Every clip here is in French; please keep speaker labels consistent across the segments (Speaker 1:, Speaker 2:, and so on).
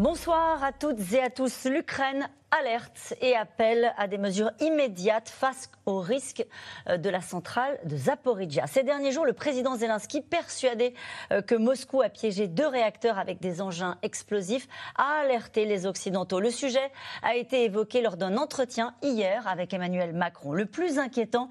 Speaker 1: Bonsoir à toutes et à tous. L'Ukraine alerte et appelle à des mesures immédiates face au risque euh, de la centrale de Zaporizhia. Ces derniers jours, le président Zelensky, persuadé euh, que Moscou a piégé deux réacteurs avec des engins explosifs, a alerté les Occidentaux. Le sujet a été évoqué lors d'un entretien hier avec Emmanuel Macron. Le plus inquiétant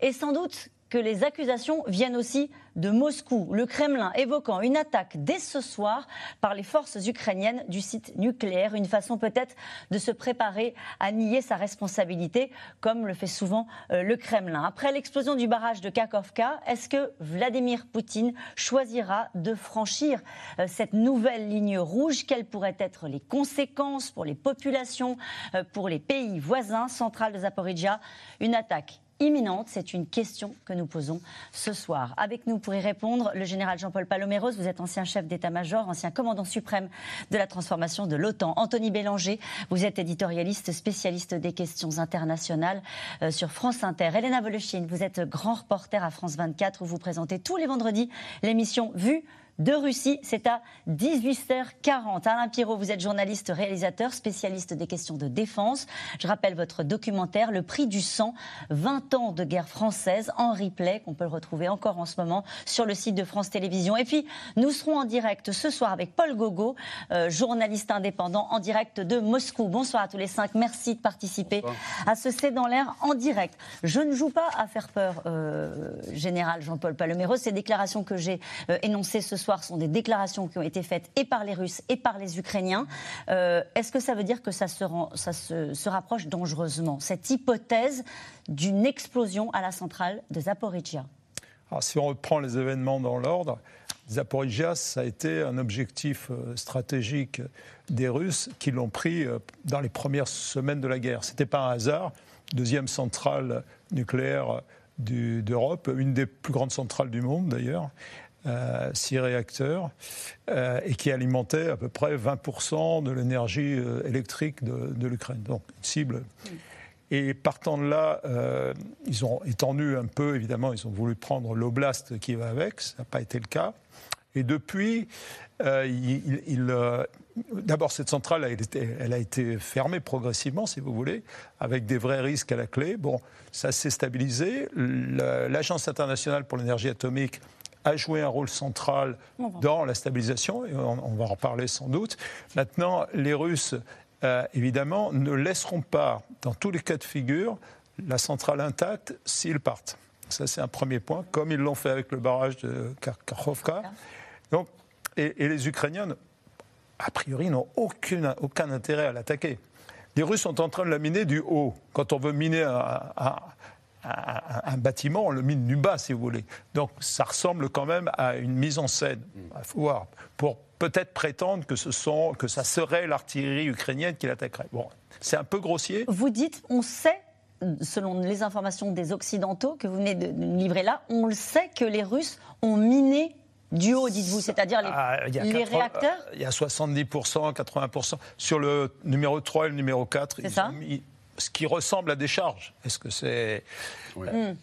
Speaker 1: est sans doute que les accusations viennent aussi de Moscou, le Kremlin évoquant une attaque dès ce soir par les forces ukrainiennes du site nucléaire, une façon peut-être de se préparer à nier sa responsabilité, comme le fait souvent euh, le Kremlin. Après l'explosion du barrage de Kakovka, est-ce que Vladimir Poutine choisira de franchir euh, cette nouvelle ligne rouge? Quelles pourraient être les conséquences pour les populations, euh, pour les pays voisins? Centrales de Zaporizhia Une attaque imminente C'est une question que nous posons ce soir. Avec nous pour y répondre, le général Jean-Paul Paloméros, vous êtes ancien chef d'état-major, ancien commandant suprême de la transformation de l'OTAN. Anthony Bélanger, vous êtes éditorialiste, spécialiste des questions internationales euh, sur France Inter. Elena Voloshin, vous êtes grand reporter à France 24 où vous présentez tous les vendredis l'émission Vue de Russie. C'est à 18h40. Alain Pirot, vous êtes journaliste, réalisateur, spécialiste des questions de défense. Je rappelle votre documentaire Le prix du sang, 20 ans de guerre française en replay, qu'on peut le retrouver encore en ce moment sur le site de France Télévisions. Et puis, nous serons en direct ce soir avec Paul Gogo, euh, journaliste indépendant en direct de Moscou. Bonsoir à tous les cinq. Merci de participer à ce C'est dans l'air en direct. Je ne joue pas à faire peur, euh, général Jean-Paul Palomero. Ces déclarations que j'ai euh, énoncées ce soir sont des déclarations qui ont été faites et par les Russes et par les Ukrainiens. Euh, est-ce que ça veut dire que ça, se, se, rapproche dangereusement, cette hypothèse d'une explosion à la centrale de Zaporizhia?
Speaker 2: Alors, si on reprend les événements dans l'ordre, Zaporizhia, ça a été un objectif euh, stratégique des Russes qui l'ont pris euh, dans les premières semaines de la guerre. Ce n'était pas un hasard. Deuxième centrale nucléaire d'Europe, une des plus grandes centrales du monde d'ailleurs. Euh, six réacteurs, euh, et qui alimentait à peu près 20% de l'énergie euh, électrique de, l'Ukraine. Donc, une cible. Et partant de là, ils ont étendu un peu, évidemment, ils ont voulu prendre l'oblast qui va avec, ça n'a pas été le cas. Et depuis, D'abord, cette centrale, elle, elle, a été fermée progressivement, si vous voulez, avec des vrais risques à la clé. Bon, ça s'est stabilisé. L'Agence internationale pour l'énergie atomique a joué un rôle central dans la stabilisation, et on, va en reparler sans doute. Maintenant, les Russes, euh, évidemment, ne laisseront pas, dans tous les cas de figure, la centrale intacte s'ils partent. Ça, c'est un premier point, comme ils l'ont fait avec le barrage de Kharkovka. Donc, et, les Ukrainiens, a priori, n'ont aucun, aucun intérêt à l'attaquer. Les Russes sont en train de la miner du haut. Quand on veut miner un, un, bâtiment, on le mine du bas, si vous voulez. Donc ça ressemble quand même à une mise en scène, à voir, pour peut-être prétendre que, ce sont, que ça serait l'artillerie ukrainienne qui l'attaquerait. Bon, c'est un peu grossier.
Speaker 1: Vous dites, on sait selon les informations des Occidentaux que vous venez de nous livrer là, on le sait que les Russes ont miné du haut, dites-vous, c'est-à-dire les, ah, les réacteurs
Speaker 2: Il y a 70%, 80%. Sur le numéro 3 et le numéro 4, ils ont mis ce qui ressemble à des charges. Est-ce que c'est. Hmm.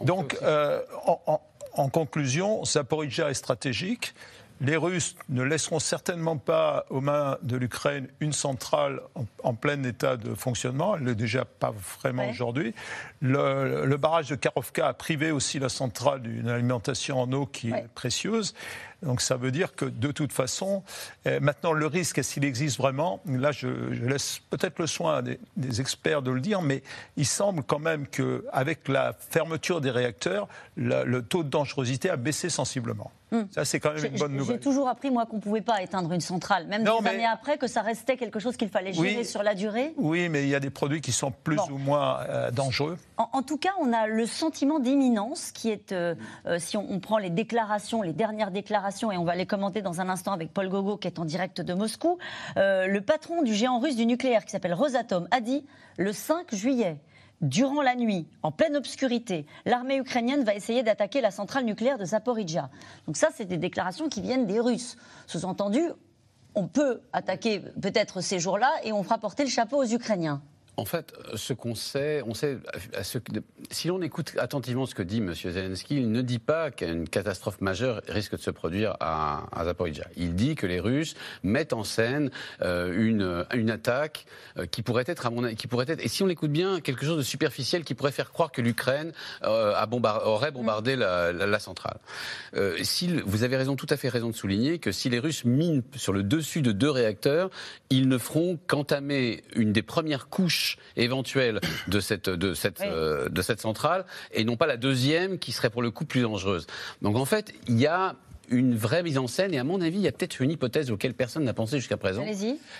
Speaker 2: Donc, euh, en, en, conclusion, Zaporizhia est stratégique. Les Russes ne laisseront certainement pas aux mains de l'Ukraine une centrale en, plein état de fonctionnement. Elle n'est déjà pas vraiment aujourd'hui. Le, barrage de Karovka a privé aussi la centrale d'une alimentation en eau qui est précieuse. Donc ça veut dire que de toute façon, euh, maintenant le risque, s'il existe vraiment, là je, laisse peut-être le soin des, des, experts de le dire, mais il semble quand même qu'avec la fermeture des réacteurs, le taux de dangerosité a baissé sensiblement. Hmm. Ça, c'est quand même une bonne nouvelle.
Speaker 1: J'ai toujours appris, moi, qu'on ne pouvait pas éteindre une centrale, même des années après, que ça restait quelque chose qu'il fallait gérer sur la durée.
Speaker 2: Oui, mais il y a des produits qui sont plus ou moins euh, dangereux.
Speaker 1: En, tout cas, on a le sentiment d'imminence qui est, euh, euh, si on, prend les déclarations, les dernières déclarations, et on va les commenter dans un instant avec Paul Gogo, qui est en direct de Moscou, le patron du géant russe du nucléaire, qui s'appelle Rosatom, a dit le 5 juillet Durant la nuit, en pleine obscurité, l'armée ukrainienne va essayer d'attaquer la centrale nucléaire de Zaporizhia. Donc ça, c'est des déclarations qui viennent des Russes. Sous-entendu, on peut attaquer peut-être ces jours-là et on fera porter le chapeau aux Ukrainiens.
Speaker 3: En fait, ce qu'on sait, on sait, si l'on écoute attentivement ce que dit M. Zelensky, il ne dit pas qu'une catastrophe majeure risque de se produire à, à. Il dit que les Russes mettent en scène euh, une, une attaque euh, qui pourrait être, à mon, qui pourrait être, et si on l'écoute bien, quelque chose de superficiel qui pourrait faire croire que l'Ukraine euh, aurait bombardé la, la, centrale. Si, vous avez raison, tout à fait raison de souligner que si les Russes minent sur le dessus de deux réacteurs, ils ne feront qu'entamer une des premières couches éventuelle de cette, de, cette, euh, de cette centrale et non pas la deuxième qui serait pour le coup plus dangereuse. Donc en fait, il y a une vraie mise en scène. Et à mon avis, il y a peut-être une hypothèse auquel personne n'a pensé jusqu'à présent,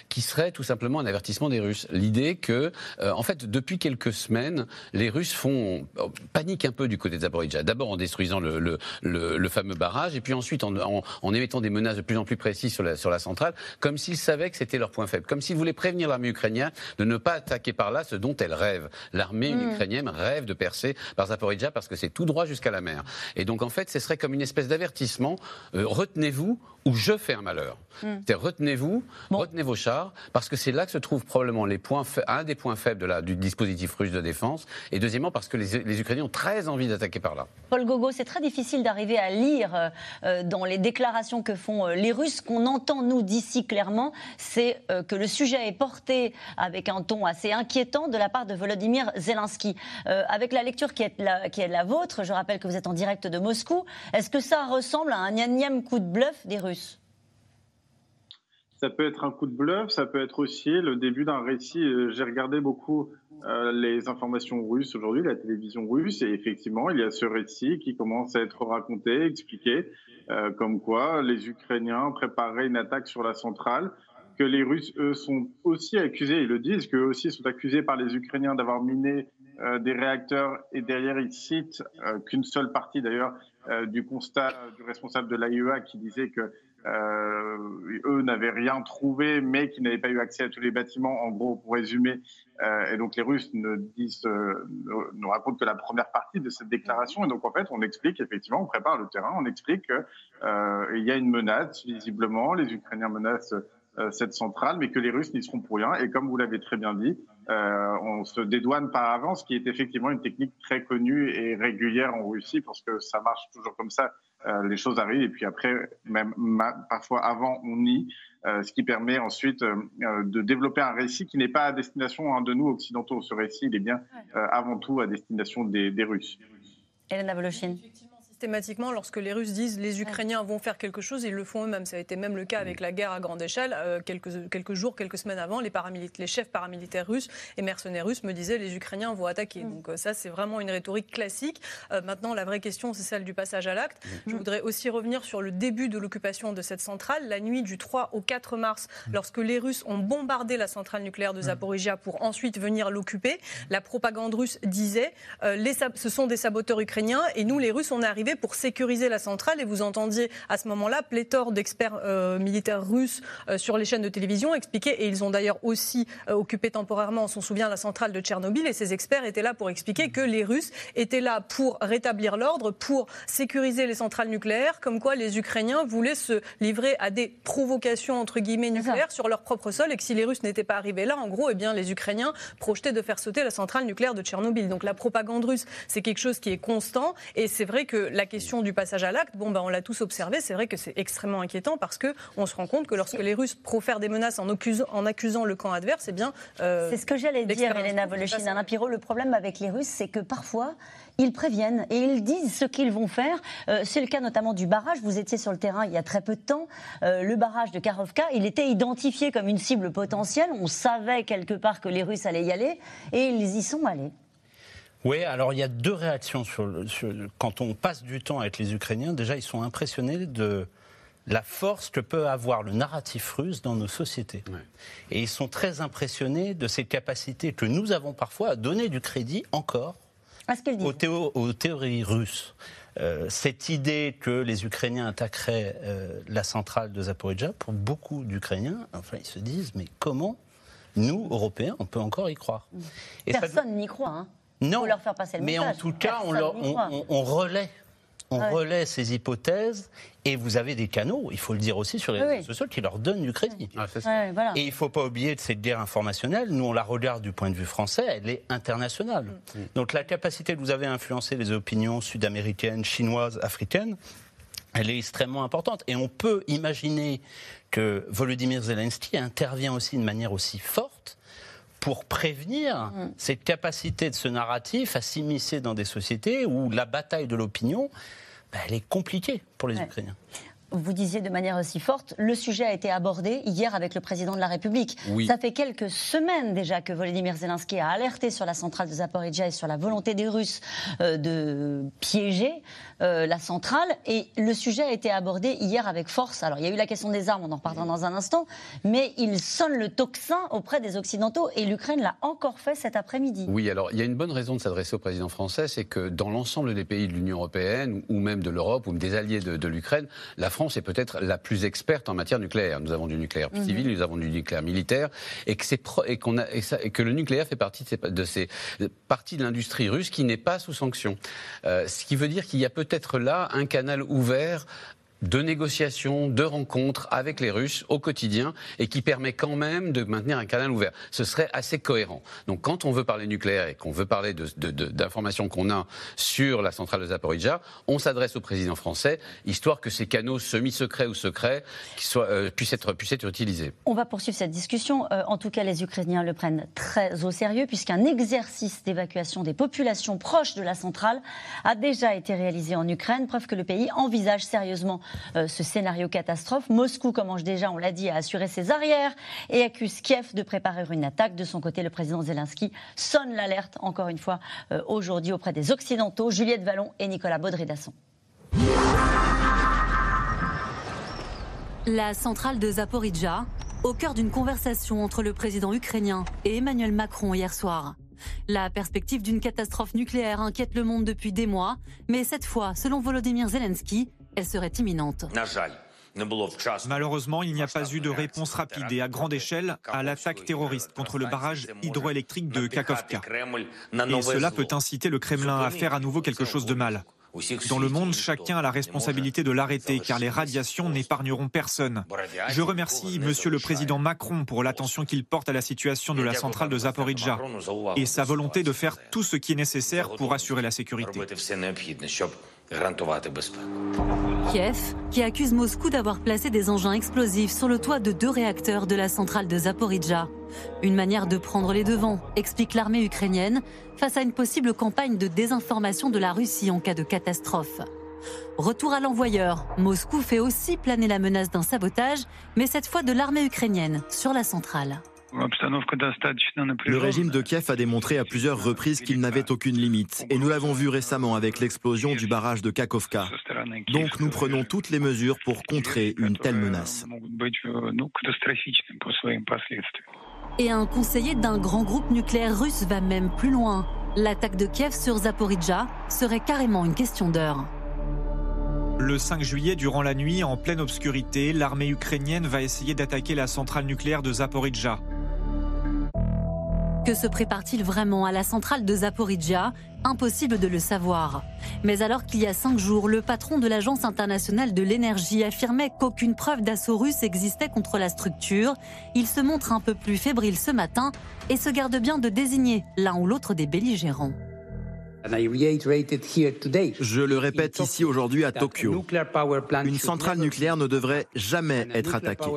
Speaker 3: qui serait tout simplement un avertissement des Russes. L'idée que, euh, en fait, depuis quelques semaines, les Russes font euh, panique un peu du côté de Zaporizhia. D'abord en détruisant le, le, le, fameux barrage, et puis ensuite en, en, en, émettant des menaces de plus en plus précises sur la, sur la centrale, comme s'ils savaient que c'était leur point faible, comme s'ils voulaient prévenir l'armée ukrainienne de ne pas attaquer par là ce dont elle rêve. L'armée mm. ukrainienne rêve de percer par Zaporizhia parce que c'est tout droit jusqu'à la mer. Et donc, en fait, ce serait comme une espèce d'avertissement retenez-vous ou je fais un malheur. Hmm. Retenez-vous, retenez vos chars, parce que c'est là que se trouve probablement les points un des points faibles de la, du dispositif russe de défense, et deuxièmement parce que les, les Ukrainiens ont très envie d'attaquer par là.
Speaker 1: Paul Gogo, c'est très difficile d'arriver à lire euh, euh, dans les déclarations que font les Russes. qu'on entend, nous, d'ici clairement, c'est que le sujet est porté avec un ton assez inquiétant de la part de Volodymyr Zelensky. avec la lecture qui est la, qui est la vôtre, je rappelle que vous êtes en direct de Moscou, est-ce que ça ressemble à un énième coup de bluff des Russes?
Speaker 4: Ça peut être un coup de bluff, ça peut être aussi le début d'un récit. Euh, j'ai regardé beaucoup euh, les informations russes aujourd'hui, la télévision russe, et effectivement, il y a ce récit qui commence à être raconté, expliqué, euh, comme quoi les Ukrainiens préparaient une attaque sur la centrale, que les Russes, eux, sont aussi accusés, ils le disent, qu'eux aussi sont accusés par les Ukrainiens d'avoir miné des réacteurs, et derrière, ils citent qu'une seule partie, d'ailleurs, du constat du responsable de l'AIEA qui disait que euh, eux n'avaient rien trouvé, mais qu'ils n'avaient pas eu accès à tous les bâtiments, en gros, pour résumer. Euh, et donc les Russes ne disent, euh, nous racontent que la première partie de cette déclaration. Et donc en fait, on explique effectivement, on prépare le terrain, on explique qu'il y a une menace, visiblement, les Ukrainiens menacent cette centrale, mais que les Russes n'y seront pour rien. Et comme vous l'avez très bien dit, euh, on se dédouane par avance, qui est effectivement une technique très connue et régulière en Russie, parce que ça marche toujours comme ça. Euh, les choses arrivent et puis après, même parfois avant, on nie, euh, ce qui permet ensuite de développer un récit qui n'est pas à destination hein, de nous occidentaux. Ce récit, il est bien avant tout à destination des, des Russes.
Speaker 1: Elena Voloshin
Speaker 5: systématiquement, lorsque les Russes disent les Ukrainiens vont faire quelque chose, ils le font eux-mêmes. Ça a été même le cas avec la guerre à grande échelle. Euh, quelques, quelques jours, quelques semaines avant, les, les chefs paramilitaires russes et mercenaires russes me disaient les Ukrainiens vont attaquer. Mm. Donc euh, ça, c'est vraiment une rhétorique classique. Euh, maintenant, la vraie question, c'est celle du passage à l'acte. Mm. Je voudrais aussi revenir sur le début de l'occupation de cette centrale, la nuit du 3 au 4 mars, mm. lorsque les Russes ont bombardé la centrale nucléaire de Zaporizhia pour ensuite venir l'occuper. La propagande russe disait les, ce sont des saboteurs ukrainiens et nous, les Russes, on est arrivés pour sécuriser la centrale. Et vous entendiez à ce moment-là pléthore d'experts euh, militaires russes euh, sur les chaînes de télévision expliquer, et ils ont d'ailleurs aussi euh, occupé temporairement, on s'en souvient, la centrale de Tchernobyl. Et ces experts étaient là pour expliquer que les Russes étaient là pour rétablir l'ordre, pour sécuriser les centrales nucléaires, comme quoi les Ukrainiens voulaient se livrer à des provocations entre guillemets nucléaires sur leur propre sol, et que si les Russes n'étaient pas arrivés là, en gros, eh bien, les Ukrainiens projetaient de faire sauter la centrale nucléaire de Tchernobyl. Donc la propagande russe, c'est quelque chose qui est constant, et c'est vrai que la question du passage à l'acte, bon, ben, on l'a tous observé, c'est vrai que c'est extrêmement inquiétant parce qu'on se rend compte que lorsque les Russes profèrent des menaces en, accusant, en accusant le camp adverse, eh bien.
Speaker 1: Euh, c'est ce que j'allais dire, Elena Voloshin. Alain Pirot, le problème avec les Russes, c'est que parfois, ils préviennent et ils disent ce qu'ils vont faire. Euh, c'est le cas notamment du barrage. Vous étiez sur le terrain il y a très peu de temps. Euh, le barrage de Karovka, il était identifié comme une cible potentielle. On savait quelque part que les Russes allaient y aller et ils y sont allés.
Speaker 6: Oui, alors il y a deux réactions sur, quand on passe du temps avec les Ukrainiens. Déjà, ils sont impressionnés de la force que peut avoir le narratif russe dans nos sociétés. Et ils sont très impressionnés de ces capacités que nous avons parfois à donner du crédit encore aux, théories russes. Euh, cette idée que les Ukrainiens attaqueraient euh, la centrale de Zaporizhia, pour beaucoup d'Ukrainiens, enfin, ils se disent mais comment nous, Européens, on peut encore y croire?
Speaker 1: Personne n'y croit. Hein.
Speaker 6: Non, mais en tout cas, on, on, relaie. On relaie ces hypothèses et vous avez des canaux, il faut le dire aussi sur les réseaux sociaux, qui leur donnent du crédit. Ah, et il ne faut pas oublier de cette guerre informationnelle, nous on la regarde du point de vue français, elle est internationale. Mm. Donc la capacité que vous avez à influencer les opinions sud-américaines, chinoises, africaines, elle est extrêmement importante. Et on peut imaginer que Volodymyr Zelensky intervient aussi de manière aussi forte pour prévenir mm. cette capacité de ce narratif à s'immiscer dans des sociétés où la bataille de l'opinion, bah, elle est compliquée pour les Ukrainiens
Speaker 1: vous disiez de manière aussi forte, le sujet a été abordé hier avec le président de la République. Ça fait quelques semaines déjà que Volodymyr Zelensky a alerté sur la centrale de Zaporizhia et sur la volonté des Russes euh, de piéger euh, la centrale. Et le sujet a été abordé hier avec force. Alors il y a eu la question des armes, on en reparlera dans un instant, mais il sonne le tocsin auprès des Occidentaux et l'Ukraine l'a encore fait cet après-midi.
Speaker 3: Oui, alors il y a une bonne raison de s'adresser au président français, c'est que dans l'ensemble des pays de l'Union européenne ou même de l'Europe ou des alliés de, de l'Ukraine, la France France est peut-être la plus experte en matière nucléaire. Nous avons du nucléaire mhm. civil, nous avons du nucléaire militaire, et que, et qu'on a, et, que le nucléaire fait partie de ces, de ces parties de l'industrie russe qui n'est pas sous sanction. Euh, ce qui veut dire qu'il y a peut-être là un canal ouvert de négociations, de rencontres avec les Russes au quotidien et qui permet quand même de maintenir un canal ouvert. Ce serait assez cohérent. Donc quand on veut parler nucléaire et qu'on veut parler d'informations qu'on a sur la centrale de Zaporizhia, on s'adresse au président français, histoire que ces canaux semi-secrets ou secrets euh, puissent, être, puissent être utilisés.
Speaker 1: On va poursuivre cette discussion. Euh, en tout cas, les Ukrainiens le prennent très au sérieux puisqu'un exercice d'évacuation des populations proches de la centrale a déjà été réalisé en Ukraine, preuve que le pays envisage sérieusement ce scénario catastrophe. Moscou commence déjà, on l'a dit, à assurer ses arrières et accuse Kiev de préparer une attaque. De son côté, le président Zelensky sonne l'alerte, encore une fois, euh, aujourd'hui auprès des Occidentaux. Juliette Vallon et Nicolas Baudry-Dasson.
Speaker 7: La centrale de Zaporizhia, au cœur d'une conversation entre le président ukrainien et Emmanuel Macron hier soir. La perspective d'une catastrophe nucléaire inquiète le monde depuis des mois, mais cette fois, selon Volodymyr Zelensky, elle serait imminente.
Speaker 8: Malheureusement, il n'y a pas eu de réponse rapide et à grande échelle à l'attaque terroriste contre le barrage hydroélectrique de Kakovka. Et cela peut inciter le Kremlin à faire à nouveau quelque chose de mal. Dans le monde, chacun a la responsabilité de l'arrêter car les radiations n'épargneront personne. Je remercie Monsieur le Président Macron pour l'attention qu'il porte à la situation de la centrale de Zaporizhia et sa volonté de faire tout ce qui est nécessaire pour assurer la sécurité.
Speaker 7: Kiev, qui accuse Moscou d'avoir placé des engins explosifs sur le toit de deux réacteurs de la centrale de Zaporizhia. Une manière de prendre les devants, explique l'armée ukrainienne, face à une possible campagne de désinformation de la Russie en cas de catastrophe. Retour à l'envoyeur, Moscou fait aussi planer la menace d'un sabotage, mais cette fois de l'armée ukrainienne sur la centrale.
Speaker 9: Le régime de Kiev a démontré à plusieurs reprises qu'il n'avait aucune limite. Et nous l'avons vu récemment avec l'explosion du barrage de Kakovka. Donc nous prenons toutes les mesures pour contrer une telle menace.
Speaker 7: Et un conseiller d'un grand groupe nucléaire russe va même plus loin. L'attaque de Kiev sur Zaporizhia serait carrément une question d'heure.
Speaker 8: Le 5 juillet, durant la nuit, en pleine obscurité, l'armée ukrainienne va essayer d'attaquer la centrale nucléaire de Zaporizhia.
Speaker 7: Que se prépare-t-il vraiment à la centrale de Zaporizhia? Impossible de le savoir. Mais alors qu'il y a cinq jours, le patron de l'Agence internationale de l'énergie affirmait qu'aucune preuve d'assaut russe existait contre la structure, il se montre un peu plus fébrile ce matin et se garde bien de désigner l'un ou l'autre des belligérants.
Speaker 9: Je le répète ici aujourd'hui à Tokyo. Une centrale nucléaire ne devrait jamais être attaquée.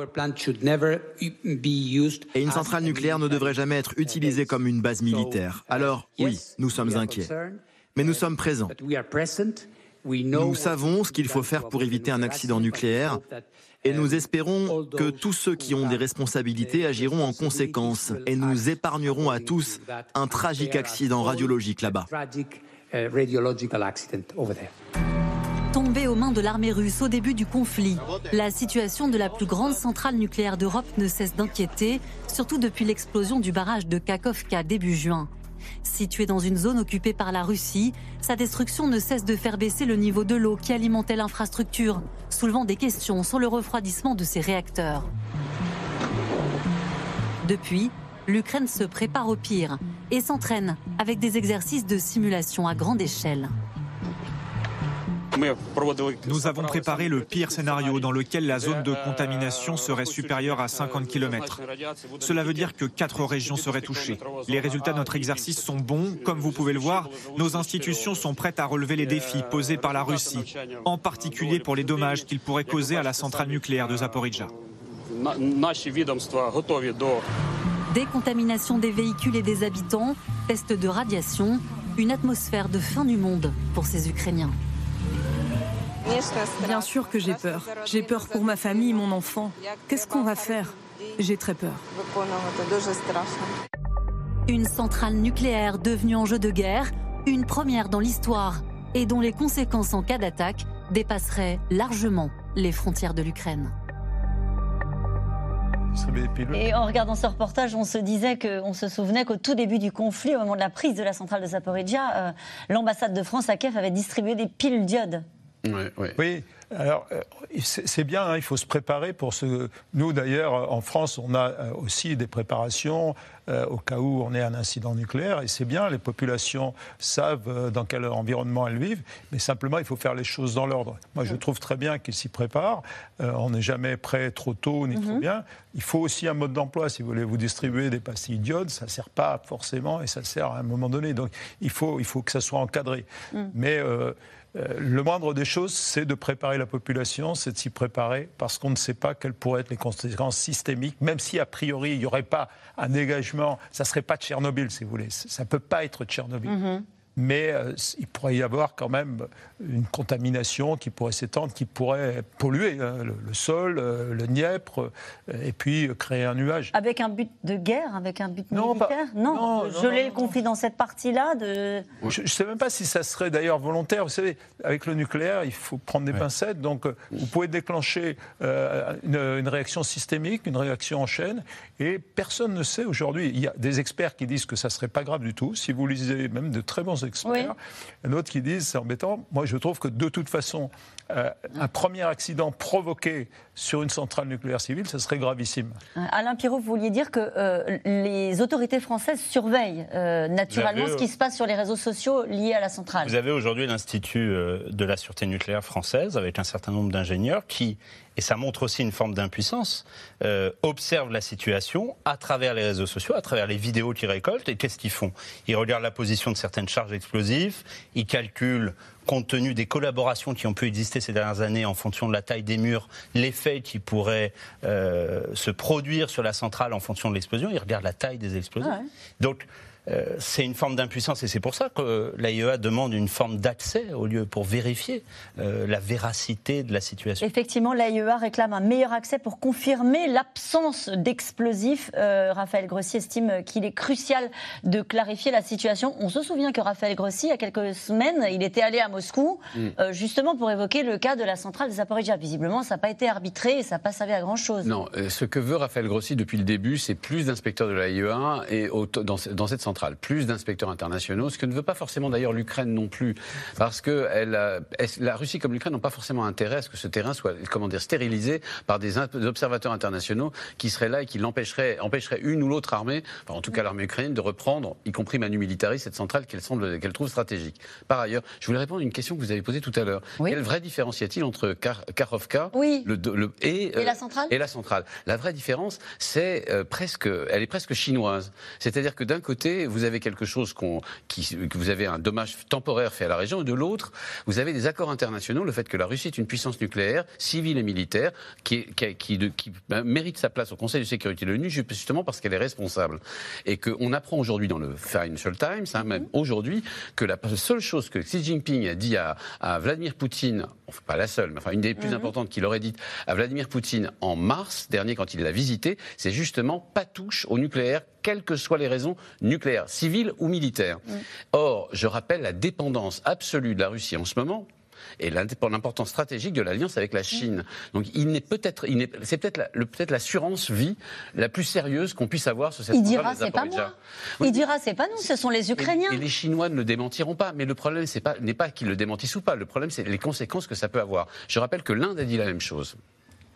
Speaker 9: Et une centrale nucléaire ne devrait jamais être utilisée comme une base militaire. Alors oui, nous sommes inquiets. Mais nous sommes présents. Nous savons ce qu'il faut faire pour éviter un accident nucléaire et nous espérons que tous ceux qui ont des responsabilités agiront en conséquence et nous épargnerons à tous un tragique accident radiologique là-bas.
Speaker 7: Tombé aux mains de l'armée russe au début du conflit, la situation de la plus grande centrale nucléaire d'Europe ne cesse d'inquiéter, surtout depuis l'explosion du barrage de Kakovka début juin. Située dans une zone occupée par la Russie, sa destruction ne cesse de faire baisser le niveau de l'eau qui alimentait l'infrastructure, soulevant des questions sur le refroidissement de ses réacteurs. Depuis, l'Ukraine se prépare au pire et s'entraîne avec des exercices de simulation à grande échelle.
Speaker 8: Nous avons préparé le pire scénario dans lequel la zone de contamination serait supérieure à 50 km. Cela veut dire que quatre régions seraient touchées. Les résultats de notre exercice sont bons. Comme vous pouvez le voir, nos institutions sont prêtes à relever les défis posés par la Russie, en particulier pour les dommages qu'il pourrait causer à la centrale nucléaire de Zaporizhzhia.
Speaker 7: Décontamination des véhicules et des habitants, tests de radiation, une atmosphère de fin du monde pour ces Ukrainiens.
Speaker 10: Bien sûr que j'ai peur. J'ai peur pour ma famille, mon enfant. Qu'est-ce qu'on va faire? J'ai très peur.
Speaker 7: Une centrale nucléaire devenue enjeu de guerre, une première dans l'histoire et dont les conséquences en cas d'attaque dépasseraient largement les frontières de l'Ukraine.
Speaker 1: Et en regardant ce reportage, on se disait se souvenait qu'au tout début du conflit, au moment de la prise de la centrale de Zaporizhia, euh, l'ambassade de France à Kiev avait distribué des piles
Speaker 2: Oui, alors euh, c'est bien, hein, il faut se préparer pour ce. Nous d'ailleurs, en France, on a euh, aussi des préparations euh, au cas où on ait un incident nucléaire, et c'est bien, les populations savent dans quel environnement elles vivent, mais simplement il faut faire les choses dans l'ordre. Moi je trouve très bien qu'ils s'y préparent, on n'est jamais prêt trop tôt ni trop mhm. bien. Il faut aussi un mode d'emploi, si vous voulez vous distribuer des pastilles d'iode, ça ne sert pas forcément et ça sert à un moment donné. Donc il faut, il faut que ça soit encadré. Mm. Mais euh, le moindre des choses, c'est de préparer la population, c'est de s'y préparer, parce qu'on ne sait pas quelles pourraient être les conséquences systémiques, même si a priori il n'y aurait pas un dégagement, ça ne serait pas Tchernobyl, si vous voulez. Ça ne peut pas être Tchernobyl. Mm-hmm mais euh, il pourrait y avoir quand même une contamination qui pourrait s'étendre, qui pourrait polluer hein, le, sol, euh, le Dniepr, euh, et puis créer un nuage.
Speaker 1: Avec un but de guerre, avec un but militaire? Non, non, geler le conflit dans cette partie-là de...
Speaker 2: Je ne sais même pas si ça serait d'ailleurs volontaire. Vous savez, avec le nucléaire, il faut prendre des pincettes, donc vous pouvez déclencher une, une, réaction systémique, une réaction en chaîne, et personne ne sait aujourd'hui. Il y a des experts qui disent que ça ne serait pas grave du tout. Si vous lisez même de très bons experts. Oui. D'autres qui disent c'est embêtant. Moi, je trouve que de toute façon, euh, un premier accident provoqué sur une centrale nucléaire civile, ce serait gravissime.
Speaker 1: Euh, Alain Pirot, vous vouliez dire que euh, les autorités françaises surveillent naturellement ce qui se passe sur les réseaux sociaux liés à la centrale.
Speaker 6: Vous avez aujourd'hui l'Institut de la sûreté nucléaire française avec un certain nombre d'ingénieurs qui et ça montre aussi une forme d'impuissance, euh, observent la situation à travers les réseaux sociaux, à travers les vidéos qu'ils récoltent, et qu'est-ce qu'ils font? Ils regardent la position de certaines charges explosives, ils calculent compte tenu des collaborations qui ont pu exister ces dernières années en fonction de la taille des murs, l'effet qui pourrait euh, se produire sur la centrale en fonction de l'explosion. Ils regardent la taille des explosions. Ah Donc, c'est une forme d'impuissance et c'est pour ça que l'AIEA demande une forme d'accès au lieu pour vérifier euh, la véracité de la situation.
Speaker 1: Effectivement, l'AIEA réclame un meilleur accès pour confirmer l'absence d'explosifs. Euh, Raphaël Grossi estime qu'il est crucial de clarifier la situation. On se souvient que Raphaël Grossi, il y a quelques semaines, il était allé à Moscou mm. justement pour évoquer le cas de la centrale de Zaporizhia. Visiblement, ça n'a pas été arbitré et ça n'a pas servi à grand-chose.
Speaker 3: Non, ce que veut Raphaël Grossi depuis le début, c'est plus d'inspecteurs de l'AIEA et dans, dans cette centrale plus d'inspecteurs internationaux, ce que ne veut pas forcément d'ailleurs l'Ukraine non plus, parce que elle, la Russie comme l'Ukraine n'ont pas forcément intérêt à ce que ce terrain soit comment dire, stérilisé par des, observateurs internationaux qui seraient là et qui l'empêcheraient empêcheraient une ou l'autre armée, en tout cas l'armée ukrainienne, de reprendre, y compris Manu Militari, cette centrale qu'elle semble qu'elle trouve stratégique. Par ailleurs, je voulais répondre à une question que vous avez posée tout à l'heure. Quelle vraie différence y a-t-il entre Kar Karovka
Speaker 1: oui.
Speaker 3: le,
Speaker 1: et, et, la centrale
Speaker 3: et la centrale? La vraie différence, c'est euh, presque, elle est presque chinoise. C'est-à-dire que d'un côté, vous avez quelque chose qu'on, qui, que vous avez un dommage temporaire fait à la région, et de l'autre, vous avez des accords internationaux, le fait que la Russie est une puissance nucléaire, civile et militaire, qui, qui, qui, qui ben, mérite sa place au Conseil de sécurité de l'ONU justement parce qu'elle est responsable. Et qu'on apprend aujourd'hui dans le Financial Times, hein, même aujourd'hui, que la seule chose que Xi Jinping a dit à, à Vladimir Poutine, enfin pas la seule, mais enfin une des plus mhm. importantes qu'il aurait dit à Vladimir Poutine en mars dernier quand il l'a visité, c'est justement pas touche au nucléaire quelles que soient les raisons nucléaires, civiles ou militaires. Or, je rappelle la dépendance absolue de la Russie en ce moment et l'importance stratégique de l'alliance avec la Chine. Donc il n'est peut-être, c'est peut-être peut-être l'assurance vie la plus sérieuse qu'on puisse avoir sur cette
Speaker 1: Il dira c'est pas moi. Il dira c'est pas nous, ce sont les Ukrainiens.
Speaker 3: Et, les Chinois ne le démentiront pas. Mais le problème c'est pas n'est pas qu'ils le démentissent ou pas. Le problème c'est les conséquences que ça peut avoir. Je rappelle que l'Inde a dit la même chose.